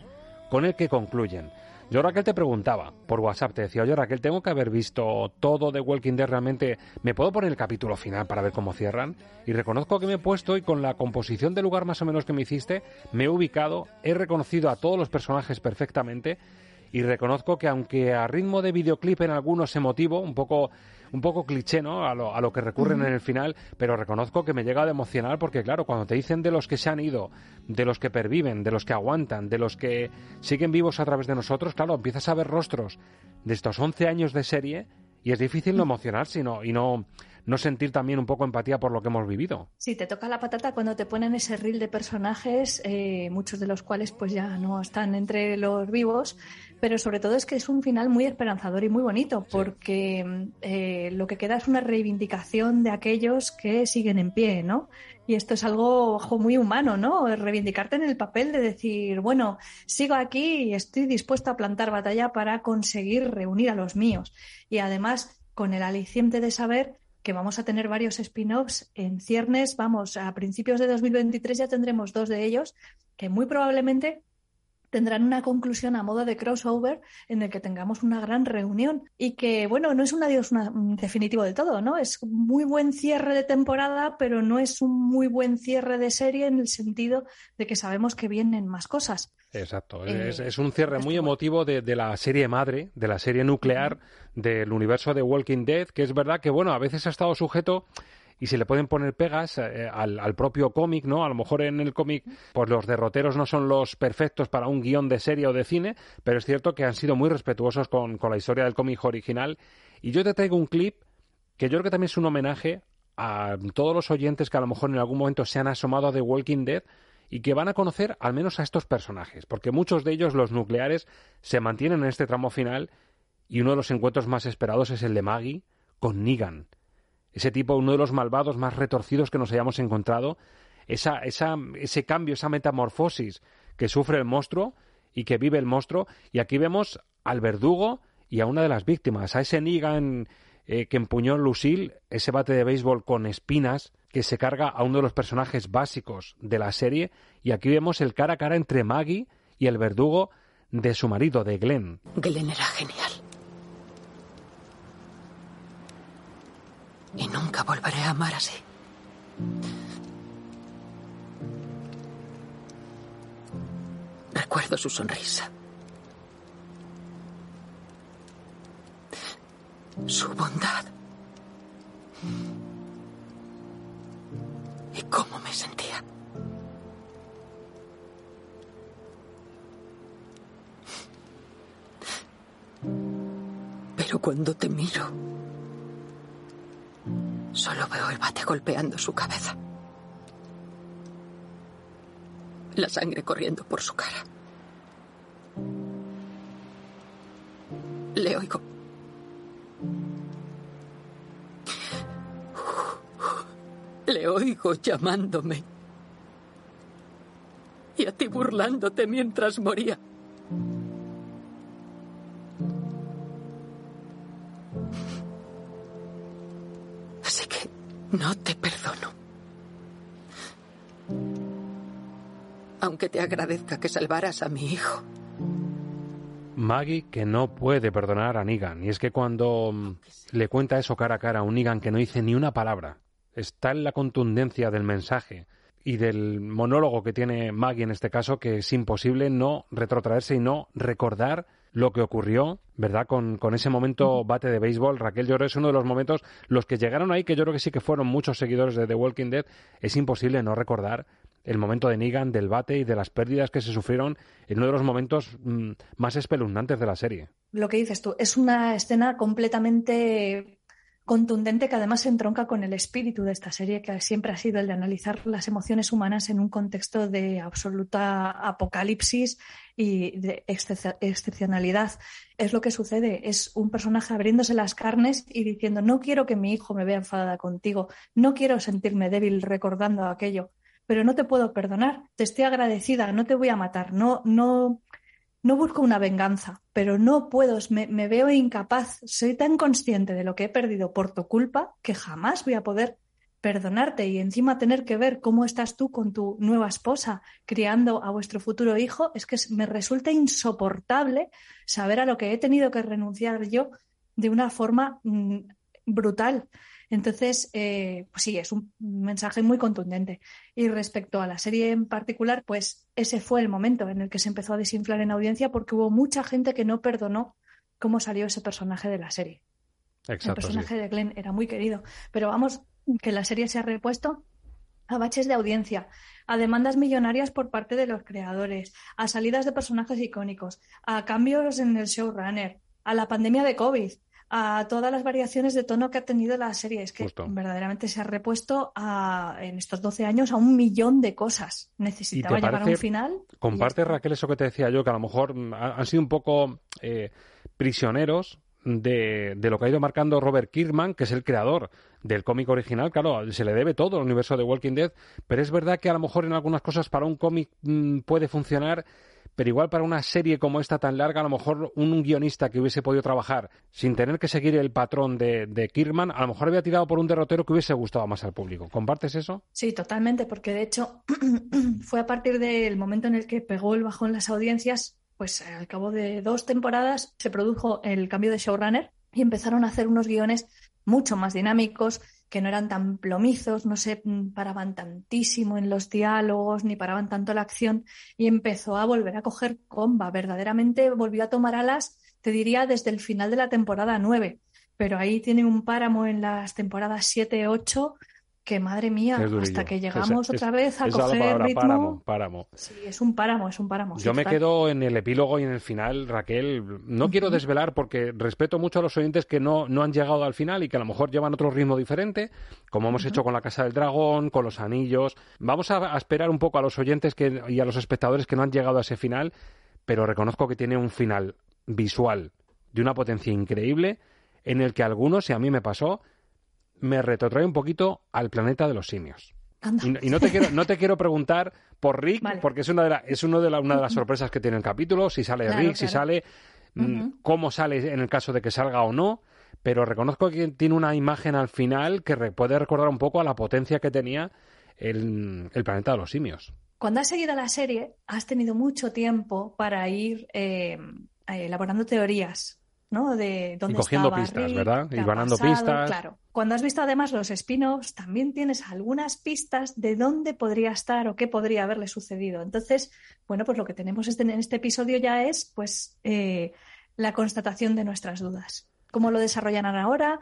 con el que concluyen. Yo Raquel te preguntaba por WhatsApp, te decía, oye Raquel, tengo que haber visto todo de Walking Dead realmente, ¿me puedo poner el capítulo final para ver cómo cierran? Y reconozco que me he puesto y con la composición del lugar más o menos que me hiciste, me he ubicado, he reconocido a todos los personajes perfectamente y reconozco que aunque a ritmo de videoclip en algunos emotivo, un poco un poco cliché, ¿no? A lo, a lo que recurren en el final, pero reconozco que me llega a emocionar porque, claro, cuando te dicen de los que se han ido, de los que perviven, de los que aguantan, de los que siguen vivos a través de nosotros, claro, empiezas a ver rostros de estos 11 años de serie y es difícil no emocionarse y no, y no, no sentir también un poco empatía por lo que hemos vivido. Sí, te toca la patata cuando te ponen ese reel de personajes, eh, muchos de los cuales pues ya no están entre los vivos, pero sobre todo es que es un final muy esperanzador y muy bonito, porque eh, lo que queda es una reivindicación de aquellos que siguen en pie, ¿no? Y esto es algo ojo, muy humano, ¿no? Reivindicarte en el papel de decir, bueno, sigo aquí y estoy dispuesto a plantar batalla para conseguir reunir a los míos. Y además, con el aliciente de saber que vamos a tener varios spin-offs en ciernes, vamos, a principios de 2023 ya tendremos dos de ellos que muy probablemente tendrán una conclusión a modo de crossover en el que tengamos una gran reunión y que, bueno, no es un adiós una- un definitivo de todo, ¿no? Es muy buen cierre de temporada, pero no es un muy buen cierre de serie en el sentido de que sabemos que vienen más cosas. Exacto, Eh, es, es un cierre muy emotivo de, de la serie madre, de la serie nuclear del universo de Walking Dead, que es verdad que, bueno, a veces ha estado sujeto y se le pueden poner pegas eh, al, al propio cómic, ¿no? A lo mejor en el cómic, pues los derroteros no son los perfectos para un guion de serie o de cine, pero es cierto que han sido muy respetuosos con, con la historia del cómic original. Y yo te traigo un clip que yo creo que también es un homenaje a todos los oyentes que a lo mejor en algún momento se han asomado a The Walking Dead y que van a conocer al menos a estos personajes, porque muchos de ellos, los nucleares, se mantienen en este tramo final y uno de los encuentros más esperados es el de Maggie con Negan. Ese tipo, uno de los malvados más retorcidos que nos hayamos encontrado, esa, ese cambio, esa metamorfosis que sufre el monstruo y que vive el monstruo. Y aquí vemos al verdugo y a una de las víctimas, a ese Negan eh, que empuñó Lucille, ese bate de béisbol con espinas que se carga a uno de los personajes básicos de la serie. Y aquí vemos el cara a cara entre Maggie y el verdugo de su marido, de Glenn. Glenn era genial. Y nunca volveré a amar así. Recuerdo su sonrisa. Su bondad. Y cómo me sentía. Pero cuando te miro, solo veo el bate golpeando su cabeza. La sangre corriendo por su cara. Le oigo. Le oigo llamándome. Y a ti burlándote mientras moría. Agradezca que salvaras a mi hijo. Maggie que no puede perdonar a Negan. Y es que cuando mm, le cuenta eso cara a cara a un Negan que no dice ni una palabra, está en la contundencia del mensaje y del monólogo que tiene Maggie en este caso, que es imposible no retrotraerse y no recordar lo que ocurrió, ¿verdad? Con, con ese momento bate de béisbol. Raquel Lloro es uno de los momentos, los que llegaron ahí, que yo creo que sí que fueron muchos seguidores de The Walking Dead, es imposible no recordar el momento de Negan, del bate y de las pérdidas que se sufrieron en uno de los momentos mm, más espeluznantes de la serie. Lo que dices tú, es una escena completamente contundente que además se entronca con el espíritu de esta serie, que siempre ha sido el de analizar las emociones humanas en un contexto de absoluta apocalipsis y de excepcionalidad. Es lo que sucede, es un personaje abriéndose las carnes y diciendo, no quiero que mi hijo me vea enfadada contigo, no quiero sentirme débil recordando aquello, pero no te puedo perdonar, te estoy agradecida, no te voy a matar, no, no, no busco una venganza, pero no puedo, me, veo incapaz, soy tan consciente de lo que he perdido por tu culpa que jamás voy a poder perdonarte y encima tener que ver cómo estás tú con tu nueva esposa criando a vuestro futuro hijo, es que me resulta insoportable saber a lo que he tenido que renunciar yo de una forma mm, brutal. Entonces, eh, pues sí, es un mensaje muy contundente. Y respecto a la serie en particular, pues ese fue el momento en el que se empezó a desinflar en audiencia porque hubo mucha gente que no perdonó cómo salió ese personaje de la serie. el personaje de Glenn era muy querido. Pero vamos, que la serie se ha repuesto a baches de audiencia, a demandas millonarias por parte de los creadores, a salidas de personajes icónicos, a cambios en el showrunner, a la pandemia de COVID a todas las variaciones de tono que ha tenido la serie. Es que verdaderamente se ha repuesto en estos 12 años a un millón de cosas. Necesitaba llegar a un final. Comparte, Raquel, eso que te decía yo, que a lo mejor mm, han sido un poco eh, prisioneros de, de, lo que ha ido marcando Robert Kirkman, que es el creador del cómic original. Claro, se le debe todo al universo de Walking Dead, pero es verdad que a lo mejor en algunas cosas para un cómic mm, puede funcionar pero igual para una serie como esta tan larga, a lo mejor un guionista que hubiese podido trabajar sin tener que seguir el patrón de, de Kirman, a lo mejor había tirado por un derrotero que hubiese gustado más al público. ¿Compartes eso? Sí, totalmente, porque de hecho fue a partir del momento en el que pegó el bajón las audiencias, pues al cabo de dos temporadas se produjo el cambio de showrunner y empezaron a hacer unos guiones mucho más dinámicos, que no eran tan plomizos, no se paraban tantísimo en los diálogos, ni paraban tanto la acción, y empezó a volver a coger comba. Verdaderamente volvió a tomar alas, te diría, desde el final de la temporada 9. Pero ahí tiene un páramo en las temporadas 7, 8 que madre mía, hasta que llegamos otra vez a coger ritmo. Páramo, páramo. Sí, es un páramo, es un páramo. Yo me quedo en el epílogo y en el final, Raquel. No quiero desvelar porque respeto mucho a los oyentes que no, no han llegado al final y que a lo mejor llevan otro ritmo diferente, como hemos hecho con la Casa del Dragón, con los Anillos. Vamos a, esperar un poco a los oyentes que, y a los espectadores que no han llegado a ese final, pero reconozco que tiene un final visual de una potencia increíble en el que algunos, y a mí me pasó, me retrotrae un poquito al planeta de los simios. Y, no, te quiero, no te quiero preguntar por Rick, porque es una de, la, es uno de una de las sorpresas que tiene el capítulo, si sale Rick, si sale, mm, cómo sale en el caso de que salga o no, pero reconozco que tiene una imagen al final que puede recordar un poco a la potencia que tenía el, planeta de los simios. Cuando has seguido la serie, has tenido mucho tiempo para ir eh, elaborando teorías ¿no? De dónde y cogiendo pistas, ¿verdad? Y ganando pistas. Claro. Cuando has visto además los spin-offs, también tienes algunas pistas de dónde podría estar o qué podría haberle sucedido. Entonces, bueno, pues lo que tenemos este, en este episodio ya es, pues, eh, la constatación de nuestras dudas. ¿Cómo lo desarrollarán ahora?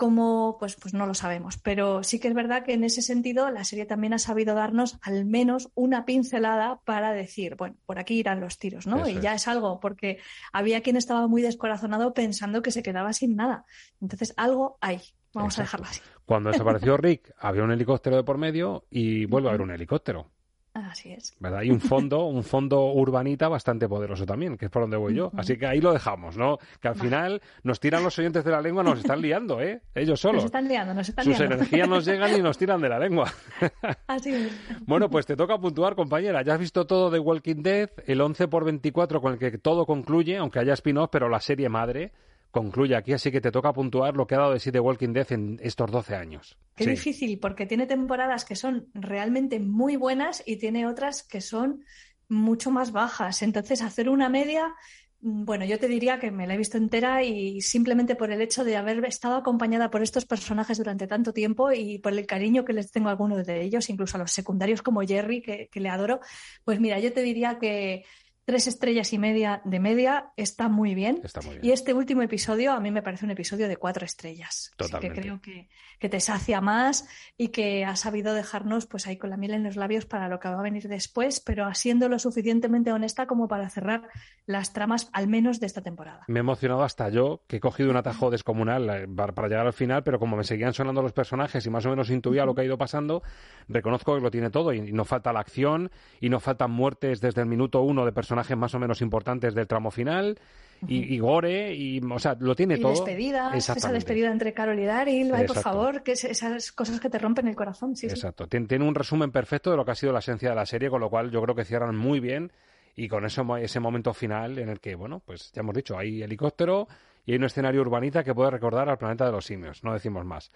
Cómo, pues, pues no lo sabemos. Pero sí que es verdad que en ese sentido la serie también ha sabido darnos al menos una pincelada para decir, bueno, por aquí irán los tiros, ¿no? y ya es. algo, porque había quien estaba muy descorazonado pensando que se quedaba sin nada. Entonces, algo hay. Vamos a dejarlo así. Cuando desapareció Rick, había un helicóptero de por medio y vuelve a haber un helicóptero. Así es. ¿verdad? Y un fondo, un fondo urbanita bastante poderoso también, que es por donde voy yo. Así que ahí lo dejamos, ¿no? Que al final nos tiran los oyentes de la lengua, nos están liando, ¿eh? Ellos solos. Nos están liando, nos están Sus energías nos llegan y nos tiran de la lengua. Así es. Bueno, pues te toca puntuar, compañera. Ya has visto todo de Walking Dead, el 11 por 24 con el que todo concluye, aunque haya spin-off, pero la serie madre. Concluye aquí, así que te toca puntuar lo que ha dado de sí The Walking Dead en estos 12 años. Qué Sí. difícil, porque tiene temporadas que son realmente muy buenas y tiene otras que son mucho más bajas. Entonces, hacer una media, mm, bueno, yo te diría que me la he visto entera y simplemente por el hecho de haber estado acompañada por estos personajes durante tanto tiempo y por el cariño que les tengo a algunos de ellos, incluso a los secundarios como Jerry, que, que le adoro, pues mira, yo te diría que tres estrellas y media de media está muy bien. Está muy bien. Y este último episodio a mí me parece un episodio de cuatro estrellas. Así Totalmente. que creo que, que te sacia más y que ha sabido dejarnos pues ahí con la miel en los labios para lo que va a venir después, pero siendo lo suficientemente honesta como para cerrar las tramas al menos de esta temporada. Me he emocionado hasta yo, que he cogido un atajo descomunal eh, para, llegar al final, pero como me seguían sonando los personajes y más o menos intuía lo que ha ido pasando, reconozco que lo tiene todo y, y no falta la acción y no faltan muertes desde el minuto uno de personajes más o menos importantes del tramo final y, y gore y, o sea, lo tiene Y todo. despedidas, esa despedida entre Carol y Daryl, ay, por favor, que es- esas cosas que te rompen el corazón. Sí, sí. Exacto. Tien- Tiene un resumen perfecto de lo que ha sido la esencia de la serie, con lo cual yo creo que cierran muy bien y con eso, ese momento final en el que, bueno, pues ya hemos dicho, hay helicóptero y hay un escenario urbanita que puede recordar al planeta de los simios, no decimos más.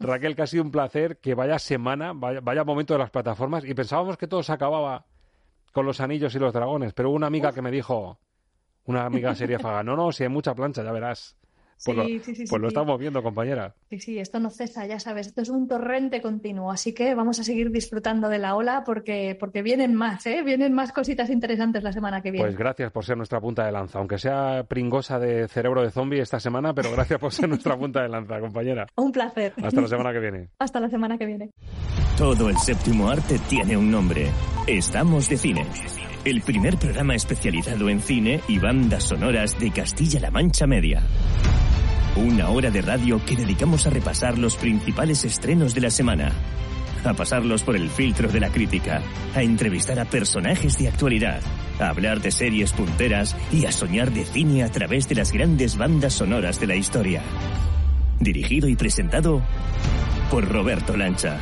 Raquel, que ha sido un placer, que vaya semana, vaya, vaya momento de las plataformas y pensábamos que todo se acababa con los anillos y los dragones, pero hubo una amiga que me dijo, una amiga seriéfaga, no, no, si hay mucha plancha, ya verás. Pues, Sí, lo, sí, sí, pues sí, lo estamos viendo, compañera. Sí, sí, esto no cesa, ya sabes, esto es un torrente continuo, así que vamos a seguir disfrutando de la ola porque, porque vienen más, ¿eh? Vienen más cositas interesantes la semana que viene. Pues gracias por ser nuestra punta de lanza, aunque sea pringosa de cerebro de zombie esta semana, pero gracias por ser nuestra punta de lanza, compañera. Un placer. Hasta la semana que viene. Hasta la semana que viene. Todo el séptimo arte tiene un nombre. Estamos de cine. El primer programa especializado en cine y bandas sonoras de Castilla-La Mancha Media. Una hora de radio que dedicamos a repasar los principales estrenos de la semana. A pasarlos por el filtro de la crítica. A entrevistar a personajes de actualidad. A hablar de series punteras y a soñar de cine a través de las grandes bandas sonoras de la historia. Dirigido y presentado por Roberto Lancha.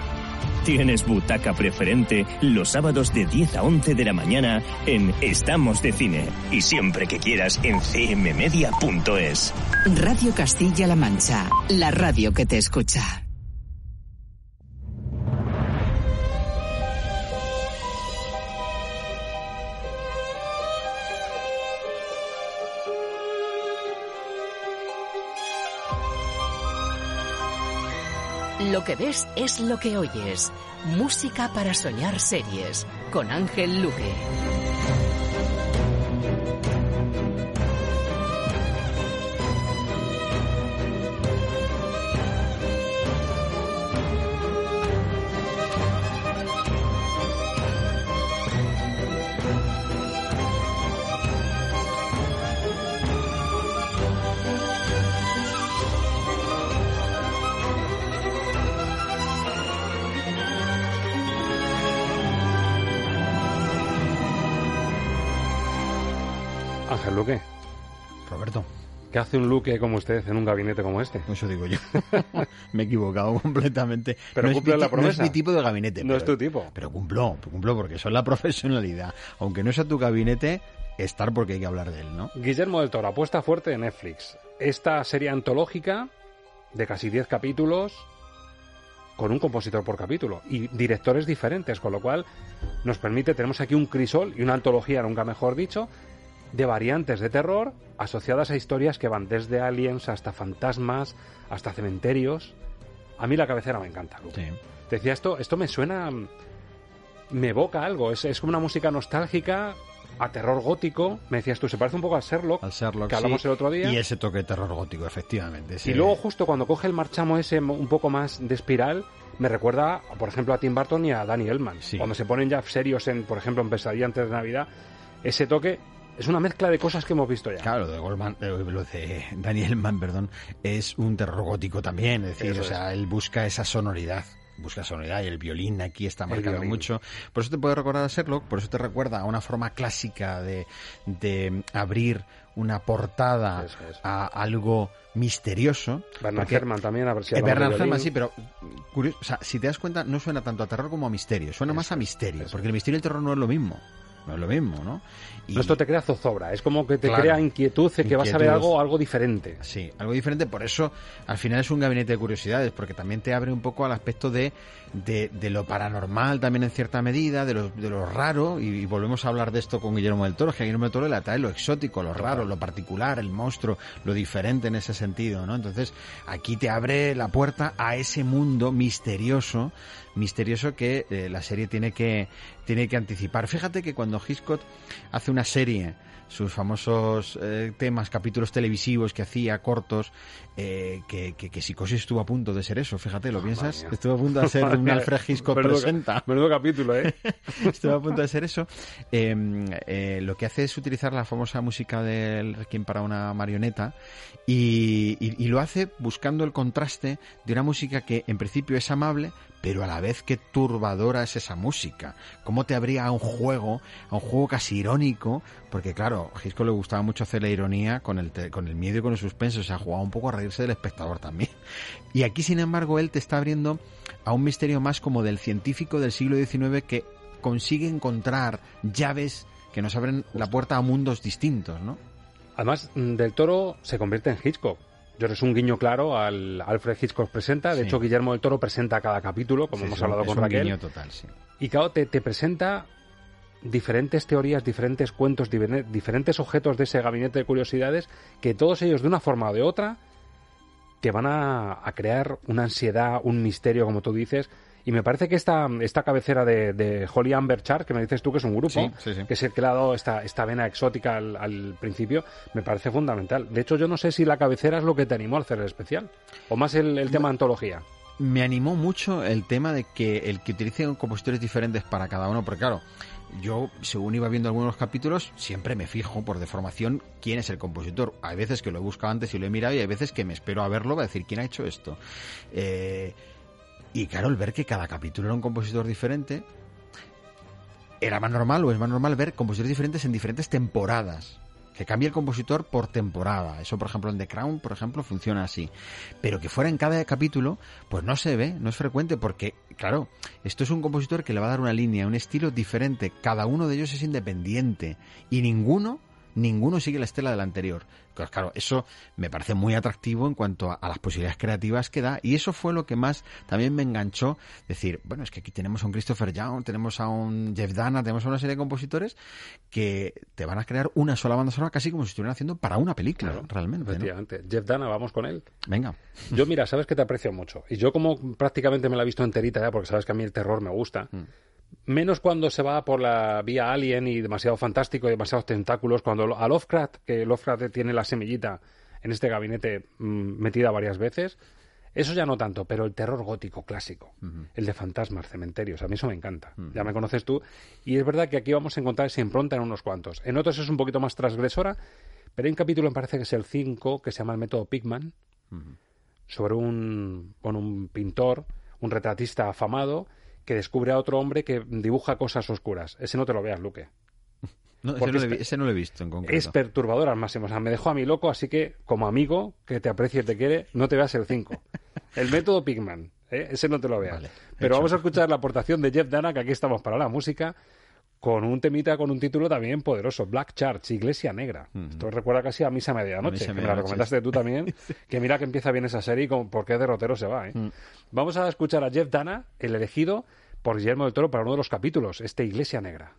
Tienes butaca preferente los sábados de 10 a 11 de la mañana en Estamos de Cine y siempre que quieras en cmmedia.es. Radio Castilla-La Mancha, la radio que te escucha. Que ves es lo que oyes. Música para soñar series con Ángel Luque. ¿Qué hace un Luque como usted en un gabinete como este? Eso digo yo. Me he equivocado completamente. Pero no cumple es mi la ti- No es promesa. mi tipo de gabinete. No pero- es tu tipo. Pero cumplo, cumplo porque eso es la profesionalidad. Aunque no sea tu gabinete, estar porque hay que hablar de él, ¿no? Guillermo del Toro apuesta fuerte en Netflix. Esta serie antológica de casi 10 capítulos con un compositor por capítulo y directores diferentes, con lo cual nos permite, tenemos aquí un crisol y una antología, nunca mejor dicho, de variantes de terror asociadas a historias que van desde aliens hasta fantasmas, hasta cementerios. A mí la cabecera me encanta. Luke. Te decía esto, esto me suena, me evoca algo, es, es como una música nostálgica a terror gótico. Me decías tú, se parece un poco al Sherlock, Al Sherlock, que hablamos sí. el otro día. Y ese toque de terror gótico, efectivamente. Y luego justo cuando coge el marchamo ese un poco más de espiral, me recuerda, por ejemplo, a Tim Burton y a Danny Elman. Cuando se ponen ya serios en, por ejemplo, en Pesadilla antes de Navidad, ese toque es una mezcla de cosas que hemos visto ya. Claro, lo de Goldman, eh, lo de Daniel Mann, perdón, es un terror gótico también. Es decir, Eso o sea, él busca esa sonoridad. Busca sonoridad y el violín aquí está marcado mucho. Por eso te puede recordar a Sherlock, por eso te recuerda a una forma clásica de, de abrir una portada a algo misterioso. Bernard Herrmann también, a ver si Eh, Bernard. Herrmann sí, pero curioso, o sea, si te das cuenta, no suena tanto a terror como a misterio. Suena más a misterio, porque el misterio y el terror no es lo mismo. no es lo mismo, ¿no? Y... Esto te crea zozobra, es como que te crea inquietud de que vas a ver algo, algo diferente. Sí, algo diferente, por eso al final es un gabinete de curiosidades, porque también te abre un poco al aspecto de, de, de lo paranormal también en cierta medida, de lo, de lo raro, y, y, volvemos a hablar de esto con Guillermo del Toro, que a Guillermo del Toro le atrae lo exótico, lo raro, lo particular, el monstruo, lo diferente en ese sentido, ¿no? Entonces aquí te abre la puerta a ese mundo misterioso misterioso que eh, la serie tiene que, tiene que anticipar. Fíjate que cuando Hitchcock hace una serie sus famosos eh, temas, capítulos televisivos que hacía, cortos, eh, que, que, que, Psicosis estuvo a punto de ser eso, fíjate, ¿lo piensas? Estuvo a punto de ser un Alfred Hitchcock presenta. Menudo capítulo, ¿eh? estuvo a punto de ser eso. Eh, lo que hace es utilizar la famosa música del Requiem para una marioneta y, y, y lo hace buscando el contraste de una música que en principio es amable, pero a la vez que turbadora es esa música. ¿Cómo te abría a un juego, a un juego casi irónico? Porque claro, a Hitchcock le gustaba mucho hacer la ironía con el, con el miedo y con el suspenso, o sea, jugaba un poco a reírse del espectador también. Y aquí, sin embargo, él te está abriendo a un misterio más como del científico del siglo XIX que consigue encontrar llaves que nos abren la puerta a mundos distintos, ¿no? Además, Del Toro se convierte en Hitchcock. Yo es un guiño claro al Alfred Hitchcock presenta. De sí. hecho, Guillermo del Toro presenta cada capítulo, como sí, hemos hablado es con un Raquel. guiño total, sí. Y claro, te, te, presenta diferentes teorías, diferentes cuentos, diferentes objetos de ese gabinete de curiosidades, que todos ellos, de una forma o de otra, te van a, a crear una ansiedad, un misterio, como tú dices, y me parece que esta, esta cabecera de, de Holly Amber Char, que me dices tú que es un grupo, Sí, sí, sí. que es el que le ha dado esta, esta vena exótica al, al, principio, me parece fundamental. De hecho, yo no sé si la cabecera es lo que te animó a hacer el especial, o más el, el tema de antología. Me animó mucho el tema de que el que utilicen compositores diferentes para cada uno, porque claro, yo, según iba viendo algunos capítulos, siempre me fijo por deformación quién es el compositor. Hay veces que lo he buscado antes y lo he mirado y hay veces que me espero a verlo para decir quién ha hecho esto. Eh, y claro, el ver que cada capítulo era un compositor diferente, era más normal o es más normal ver compositores diferentes en diferentes temporadas. Que cambie el compositor por temporada. Eso, por ejemplo, en The Crown, por ejemplo, funciona así. Pero que fuera en cada capítulo, pues no se ve, no es frecuente, porque, claro, esto es un compositor que le va a dar una línea, un estilo diferente. Cada uno de ellos es independiente. Y ninguno ninguno sigue la estela del anterior. Pues claro, eso me parece muy atractivo en cuanto a, a, las posibilidades creativas que da y eso fue lo que más también me enganchó. Decir, bueno, es que aquí tenemos a un Christopher Young, tenemos a un Jeff Dana, tenemos a una serie de compositores que te van a crear una sola banda sonora casi como si estuvieran haciendo para una película, claro, realmente. Efectivamente. ¿no? Jeff Dana, vamos con él. Venga. Yo, mira, sabes que te aprecio mucho y yo como prácticamente me la he visto enterita ya porque sabes que a mí el terror me gusta. Mm menos cuando se va por la vía alien y demasiado fantástico y demasiados tentáculos, cuando a Lovecraft, que Lovecraft tiene la semillita en este gabinete mmm, metida varias veces, eso ya no tanto, pero el terror gótico clásico, uh -huh. el de fantasmas, cementerios, a mí eso me encanta. Uh -huh. Ya me conoces tú. Y es verdad que aquí vamos a encontrar esa impronta en unos cuantos. En otros es un poquito más transgresora, pero hay un capítulo, me parece que es el 5, que se llama el método Pigman, uh -huh. sobre un, bueno, un pintor, un retratista afamado, que descubre a otro hombre que dibuja cosas oscuras. Ese no te lo veas, Luque. No, ese, no le, ese, no lo he visto en concreto. Es perturbador al máximo. O sea, me dejó a mí loco, así que, como amigo que te aprecia y te quiere, no te veas el 5. el método Pigman. ¿eh? Ese no te lo veas. Vale, Pero vamos a escuchar la aportación de Jeff Dana, que aquí estamos para la música, con un temita con un título también poderoso, Black Church, Iglesia Negra. Uh -huh. Esto recuerda casi a Misa Medianoche, Misa que me la recomendaste tú también, que mira que empieza bien esa serie y con por qué derrotero se va. ¿eh? Uh -huh. Vamos a escuchar a Jeff Dana, el elegido por Guillermo del Toro para uno de los capítulos, este Iglesia Negra.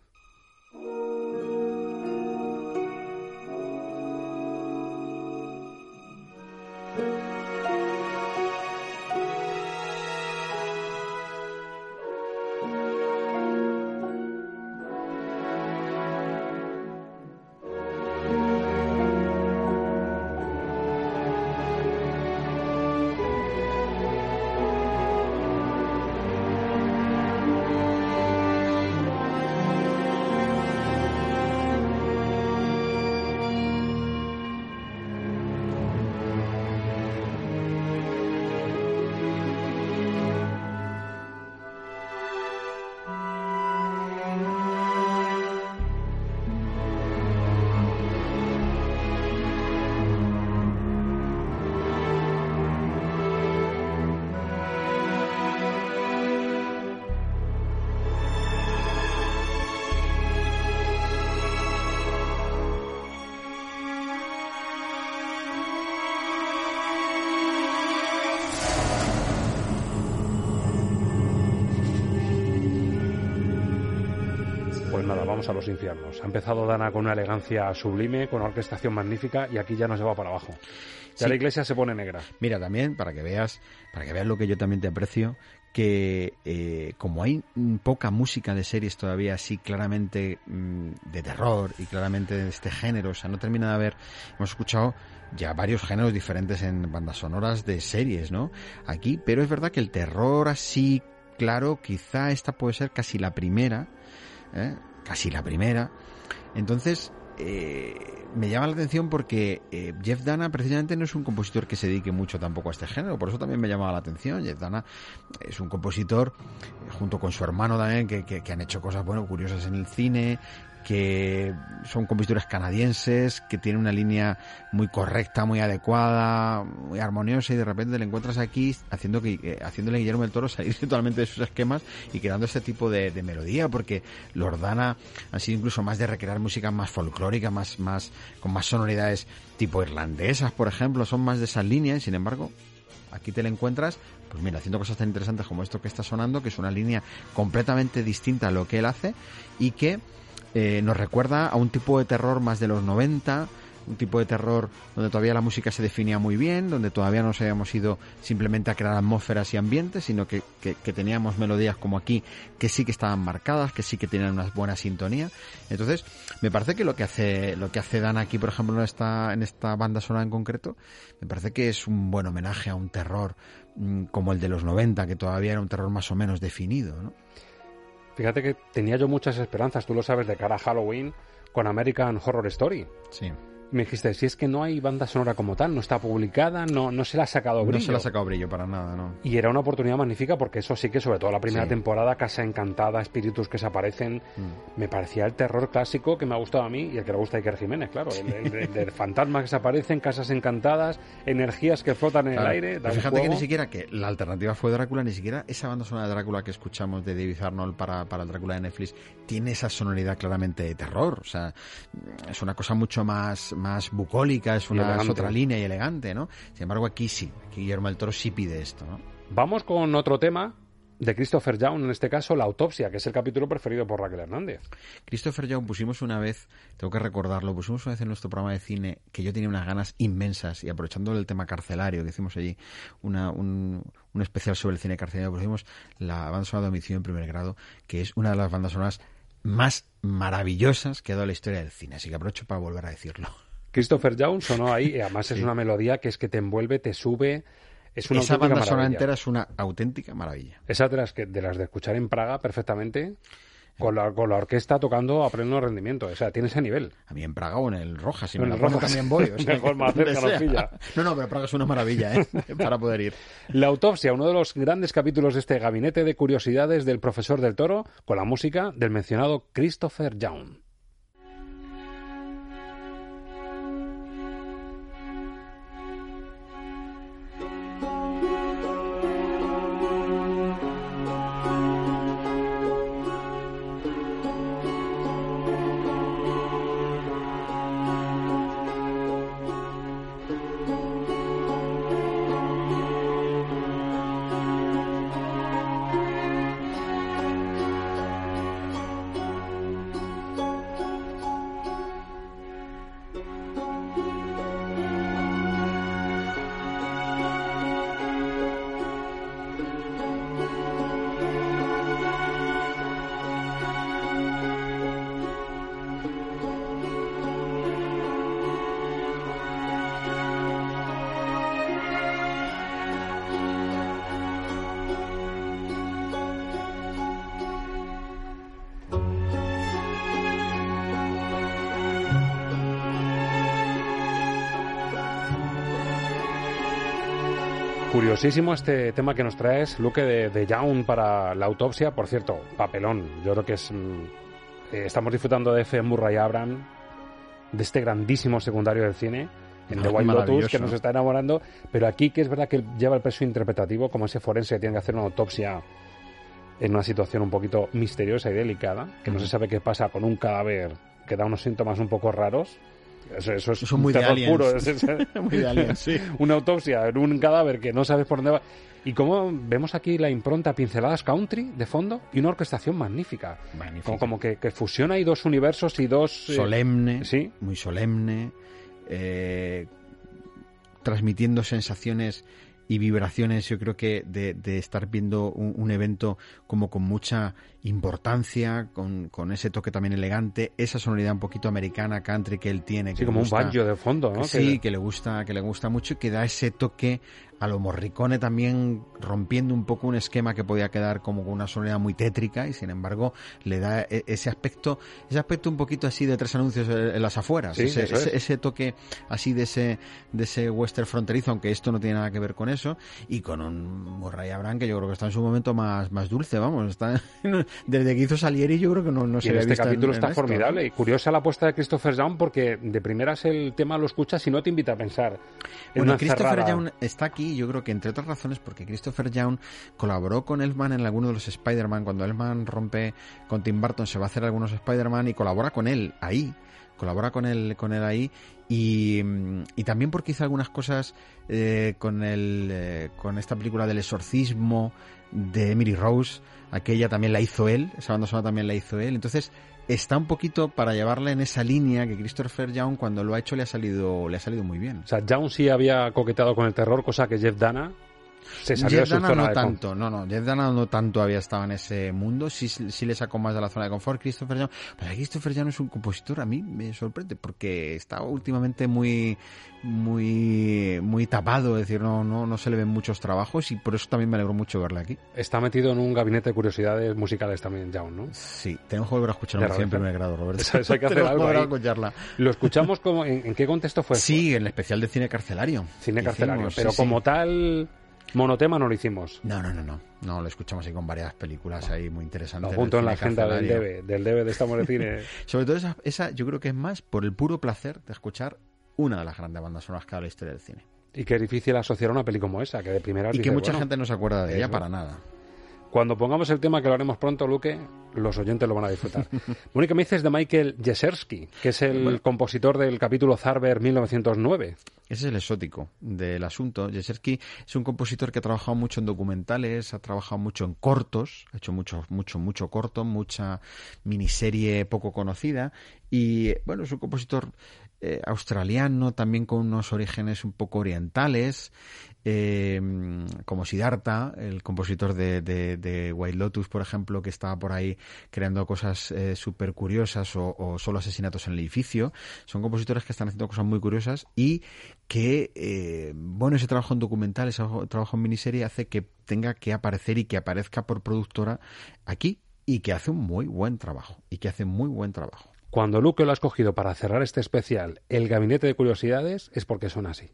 Vamos a los infiernos. Ha empezado Dana con una elegancia sublime, con una orquestación magnífica y aquí ya nos lleva para abajo. Ya Sí. la iglesia se pone negra. Mira, también, para que veas, para que veas lo que yo también te aprecio, que eh, como hay mm, poca música de series todavía así claramente mm, de terror y claramente de este género, o sea, no termina de haber, hemos escuchado ya varios géneros diferentes en bandas sonoras de series, ¿no? Aquí, pero es verdad que el terror así, claro, quizá esta puede ser casi la primera, ¿eh? Casi la primera. Entonces, eh, me llama la atención porque eh, Jeff Dana precisamente no es un compositor que se dedique mucho tampoco a este género, por eso también me llamaba la atención. Jeff Dana es un compositor, eh, junto con su hermano también, que, que- que han hecho cosas bueno, curiosas en el cine, que son compositores canadienses, que tienen una línea muy correcta, muy adecuada, muy armoniosa y de repente le encuentras aquí haciendo que, eh, haciéndole Guillermo del Toro salir totalmente de sus esquemas y creando este tipo de, de melodía, porque Lordana ha sido incluso más de recrear música más folclórica, más, más, con más sonoridades tipo irlandesas, por ejemplo, son más de esas líneas, y sin embargo, aquí te la encuentras, pues mira, haciendo cosas tan interesantes como esto que está sonando, que es una línea completamente distinta a lo que él hace y que eh, nos recuerda a un tipo de terror más de los 90, un tipo de terror donde todavía la música se definía muy bien, donde todavía no nos habíamos ido simplemente a crear atmósferas y ambientes, sino que, que- que teníamos melodías como aquí que sí que estaban marcadas, que sí que tenían una buena sintonía. Entonces, me parece que lo que hace, lo que hace Dan aquí, por ejemplo, en esta, en esta banda sonora en concreto, me parece que es un buen homenaje a un terror mm, como el de los 90, que todavía era un terror más o menos definido, ¿no? Fíjate que tenía yo muchas esperanzas, tú lo sabes, de cara a Halloween con American Horror Story. Sí. Me dijiste, si es que no hay banda sonora como tal, no está publicada, no, no se la ha sacado brillo. No se le ha sacado brillo para nada, ¿no? Y era una oportunidad magnífica porque eso sí que, sobre todo la primera Sí. temporada, Casa Encantada, espíritus que se aparecen, Mm. me parecía el terror clásico que me ha gustado a mí y el que le gusta a Iker Jiménez, claro. El, el- fantasmas que se aparecen, casas encantadas, energías que flotan en Claro, el aire. pero fíjate que ni siquiera que la alternativa fue Drácula, ni siquiera esa banda sonora de Drácula que escuchamos de David Arnold para, para el Drácula de Netflix tiene esa sonoridad claramente de terror. O sea, es una cosa mucho más, más bucólica, es, una, es otra línea y elegante, ¿no? Sin embargo, aquí sí, aquí Guillermo del Toro sí pide esto, ¿no? Vamos con otro tema de Christopher Young, en este caso La Autopsia, que es el capítulo preferido por Raquel Hernández. Christopher Young pusimos una vez, tengo que recordarlo, pusimos una vez en nuestro programa de cine que yo tenía unas ganas inmensas y aprovechando el tema carcelario que hicimos allí, una, un, un especial sobre el cine carcelario, pusimos la banda sonora de Homicidio en primer grado, que es una de las bandas sonoras más maravillosas que ha dado la historia del cine, así que aprovecho para volver a decirlo. Christopher Young sonó ahí, y además es una melodía que es que te envuelve, te sube, es una Esa banda sonora entera es una auténtica maravilla. Esa de las, que, de las de escuchar en Praga perfectamente, con la, con la orquesta tocando a pleno rendimiento. O sea, tiene ese nivel. A mí en Praga o en el Rojas, si En me el Rojas. también voy. O sea, Mejor más cerca nos sea. pilla. No, no, pero Praga es una maravilla, ¿eh? Para poder ir. La autopsia, uno de los grandes capítulos de este gabinete de curiosidades del profesor del toro, con la música del mencionado Christopher Young. Curiosísimo este tema que nos traes, Luque, de, de Young para la autopsia. Por cierto, papelón. Yo creo que es. mm, eh, estamos disfrutando de F. Murray Abraham, de este grandísimo secundario del cine, en Ah, The White Lotus, que nos está enamorando. Pero aquí, que es verdad que lleva el peso interpretativo, como ese forense que tiene que hacer una autopsia en una situación un poquito misteriosa y delicada, que no se sabe qué pasa con un cadáver que da unos síntomas un poco raros. Eso, eso es Eso muy terror puro. Es- es- Muy de aliens, sí. Una autopsia en un cadáver que no sabes por dónde va. Y como vemos aquí la impronta pinceladas country de fondo y una orquestación magnífica. Como, como que, que fusiona ahí dos universos y dos... eh, solemne, sí. muy solemne, eh, transmitiendo sensaciones y vibraciones, yo creo que de, de estar viendo un, un evento como con mucha importancia, con, con ese toque también elegante, esa sonoridad un poquito americana, country que él tiene. Sí, que como un banjo de fondo, ¿no? Sí, Que- que... le gusta, que le gusta mucho y que da ese toque a lo morricone también rompiendo un poco un esquema que podía quedar como con una sonoridad muy tétrica y sin embargo le da e- ese aspecto, ese aspecto un poquito así de tres anuncios en en las afueras, Sí, ese, eso es. ese- ese toque así de ese, de ese western fronterizo, aunque esto no tiene nada que ver con eso, y con un Murray Abraham que yo creo que está en su momento más, más dulce, vamos, está desde que hizo Salieri yo creo que no, no y se en este en- capítulo en está formidable. Y curiosa la apuesta de Christopher Young porque de primeras el tema lo escuchas y no te invita a pensar en Bueno, Christopher. Young está aquí, yo creo que entre otras razones, porque Christopher Young colaboró con Elfman en alguno de los Spider-Man. Cuando Elfman rompe con Tim Burton, se va a hacer algunos Spider-Man y colabora con él ahí. Colabora con él, con él ahí. Y, y también porque hizo algunas cosas eh, con, el, eh, con esta película del exorcismo de Emily Rose. Aquella también la hizo él, esa banda sonora también la hizo él. Entonces está un poquito para llevarla en esa línea que Christopher Young cuando lo ha hecho le ha salido, le ha salido muy bien. O sea, Young sí había coqueteado con el terror, cosa que Jeff Dana se salió Jeff de su Dana zona no de tanto, no, no, Jeff Dana no tanto había estado en ese mundo, sí, sí le sacó más de la zona de confort. Christopher Young, pero Christopher Young es un compositor, a mí me sorprende porque está últimamente muy, muy, muy tapado, es decir, no, no, no se le ven muchos trabajos y por eso también me alegro mucho verle aquí. Está metido en un gabinete de curiosidades musicales también, Young, ¿no? Sí, tenemos que volver a escuchar De música en primer grado, Roberto. Eso, hay que hacer algo ahí. escucharla. ¿Lo escuchamos como, en, en qué contexto fue? Sí, en el especial de cine carcelario. Cine carcelario, pero sí. como tal monotema no lo hicimos. No, no, no, no. No, lo escuchamos ahí con varias películas ahí muy interesantes. Lo apunto en la agenda del. DB, del DB de Estamos de Cine. Sobre todo esa, esa, yo creo que es más por el puro placer de escuchar una de las grandes bandas sonoras que ha dado la historia del cine. Y qué difícil asociar una peli como esa, que de primera Y que mucha gente no se acuerda de ella para nada. Cuando pongamos el tema, que lo haremos pronto, Luque, los oyentes lo van a disfrutar. bueno, ¿y qué me dices de Michael Jesersky, que es el Bueno. compositor del capítulo Zarber 1909? Ese es el exótico del asunto. Jesersky es un compositor que ha trabajado mucho en documentales, ha trabajado mucho en cortos, ha hecho mucho, mucho, mucho corto, mucha miniserie poco conocida. Y bueno, es un compositor eh, australiano, también con unos orígenes un poco orientales, eh, como Siddhartha, el compositor de, de, de White Lotus, por ejemplo, que estaba por ahí creando cosas eh, súper curiosas o, solo asesinatos en el edificio. Son compositores que están haciendo cosas muy curiosas y que, eh, bueno, ese trabajo en documental, ese trabajo en miniserie hace que tenga que aparecer y que aparezca por productora aquí y que hace un muy buen trabajo y que hace muy buen trabajo. Cuando Luque lo ha escogido para cerrar este especial, el gabinete de curiosidades, es porque son así.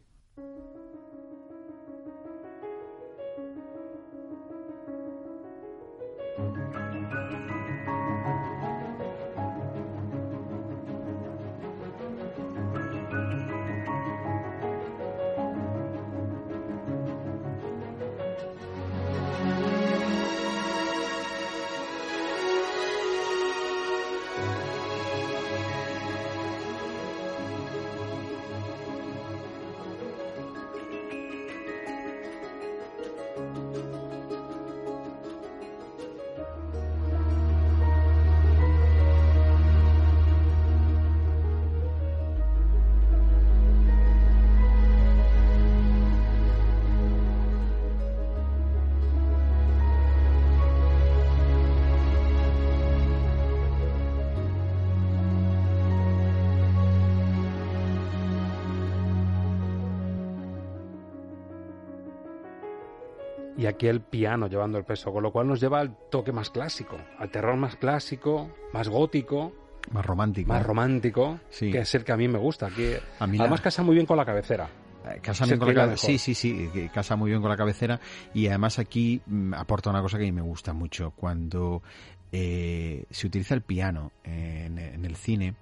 Aquí el piano llevando el peso, con lo cual nos lleva al toque más clásico, al terror más clásico, más gótico, Más romántico. más romántico, Sí. que es el que a mí me gusta. Que A mí la- además casa muy bien con la cabecera. Eh, Casa bien con la que iba cabe- mejor. Sí, sí, sí, casa muy bien con la cabecera y además aquí mm, aporta una cosa que a mí me gusta mucho. Cuando eh, se utiliza el piano en, en el cine,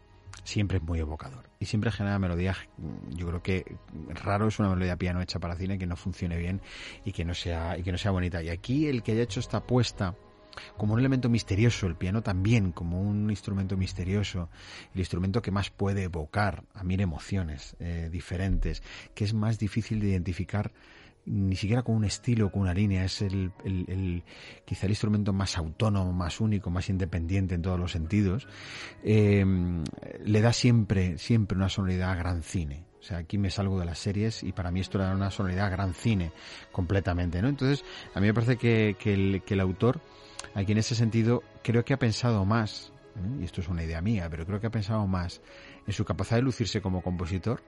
siempre es muy evocador y siempre genera melodías. mm, Yo creo que raro es una melodía piano hecha para cine que no funcione bien y que no sea y que no sea bonita. Y aquí el que haya hecho esta apuesta como un elemento misterioso, el piano también como un instrumento misterioso, el instrumento que más puede evocar a mil emociones eh, diferentes, que es más difícil de identificar ni siquiera con un estilo, con una línea, es el, el, quizá el instrumento más autónomo, más único, más independiente en todos los sentidos, eh, le da siempre, siempre una sonoridad a gran cine. O sea, aquí me salgo de las series y para mí esto era una sonoridad a gran cine completamente, ¿no? Entonces, a mí me parece que, que, el, que el autor, aquí en ese sentido, creo que ha pensado más, ¿eh? y esto es una idea mía, pero creo que ha pensado más en su capacidad de lucirse como compositor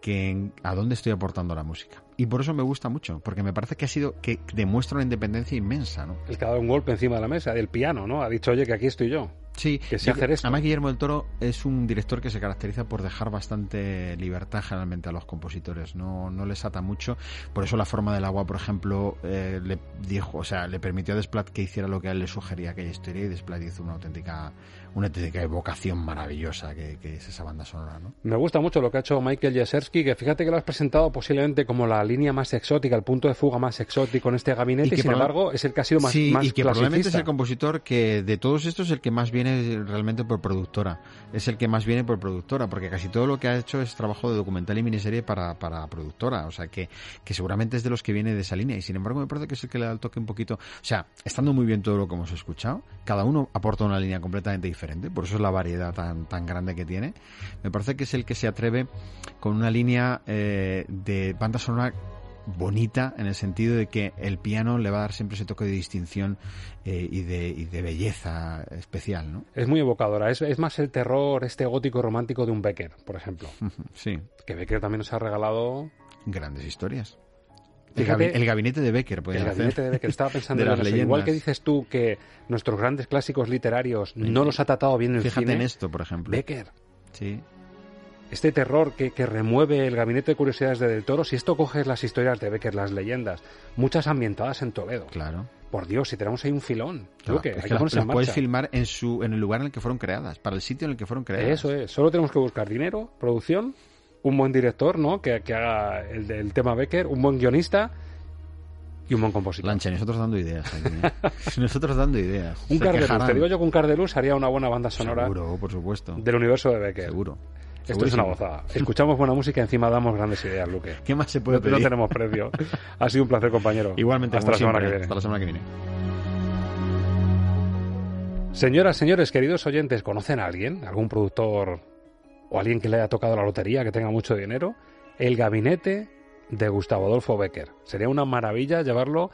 que en a dónde estoy aportando la música. Y por eso me gusta mucho, porque me parece que ha sido, que demuestra una independencia inmensa, ¿no? El que ha dado un golpe encima de la mesa, del piano, ¿no? Ha dicho, oye, que aquí estoy yo. Sí, que sé hacer esto. Además, Guillermo del Toro es un director que se caracteriza por dejar bastante libertad generalmente a los compositores. No, no les ata mucho. Por eso la forma del agua, por ejemplo, eh, le dijo, o sea, le permitió a Desplat que hiciera lo que a él le sugería aquella historia y Desplat hizo una auténtica, una auténtica evocación maravillosa que, que es esa banda sonora, ¿no? Me gusta mucho lo que ha hecho Michael Jeserski, que fíjate que lo has presentado posiblemente como la línea más exótica, el punto de fuga más exótico en este gabinete, y, sin embargo es el que ha sido más, sí, más y que probablemente es el compositor que de todos estos es el que más viene realmente por productora. Es el que más viene por productora, porque casi todo lo que ha hecho es trabajo de documental y miniserie para, para productora. O sea, que, que seguramente es de los que viene de esa línea. Y sin embargo, me parece que es el que le da el toque un poquito. O sea, estando muy bien todo lo que hemos escuchado, cada uno aporta una línea completamente diferente. Por eso es la variedad tan, tan grande que tiene. Me parece que es el que se atreve con una línea eh, de banda sonora bonita en el sentido de que el piano le va a dar siempre ese toque de distinción eh, y, de, y, de, belleza especial, ¿no? Es muy evocadora, es, es, más el terror este gótico romántico de un Becker, por ejemplo. Sí. Que Becker también nos ha regalado... Grandes historias. Fíjate, el, gabi el, gabinete de Becker, El gabinete de Becker, estaba pensando en eso. Igual que dices tú que nuestros grandes clásicos literarios no los ha tratado bien el Fíjate cine. en esto, por ejemplo. Becker. Sí este terror que, que, remueve el gabinete de curiosidades de Del Toro, si esto coges las historias de Becker, las leyendas, muchas ambientadas en Toledo. Claro. Por Dios, si tenemos ahí un filón. Claro, que, es que que las, las puedes filmar en su en el lugar en el que fueron creadas, para el sitio en el que fueron creadas. Eso es, solo tenemos que buscar dinero, producción, un buen director, ¿no? Que, que haga el, el, tema Becker, un buen guionista y un buen compositor. Lancha, nosotros dando ideas. Aquí, ¿eh? nosotros dando ideas. un Cardelus, te digo yo que un Cardelus haría una buena banda sonora. Seguro, por supuesto. Del universo de Becker. Seguro. Esto es una gozada. Escuchamos buena música y encima damos grandes ideas, Luque. ¿Qué más se puede no, pedir? No tenemos precio. Ha sido un placer, compañero. Igualmente, hasta la semana siempre. que viene. Hasta la semana que viene. Señoras, señores, queridos oyentes, ¿conocen a alguien? ¿Algún productor o alguien que le haya tocado la lotería, que tenga mucho dinero? El gabinete de Gustavo Adolfo Becker. Sería una maravilla llevarlo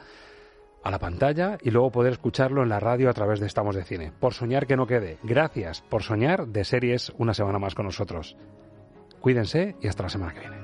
a la pantalla y luego poder escucharlo en la radio a través de Estamos de Cine. Por soñar que no quede. Gracias por soñar de series una semana más con nosotros. Cuídense y hasta la semana que viene.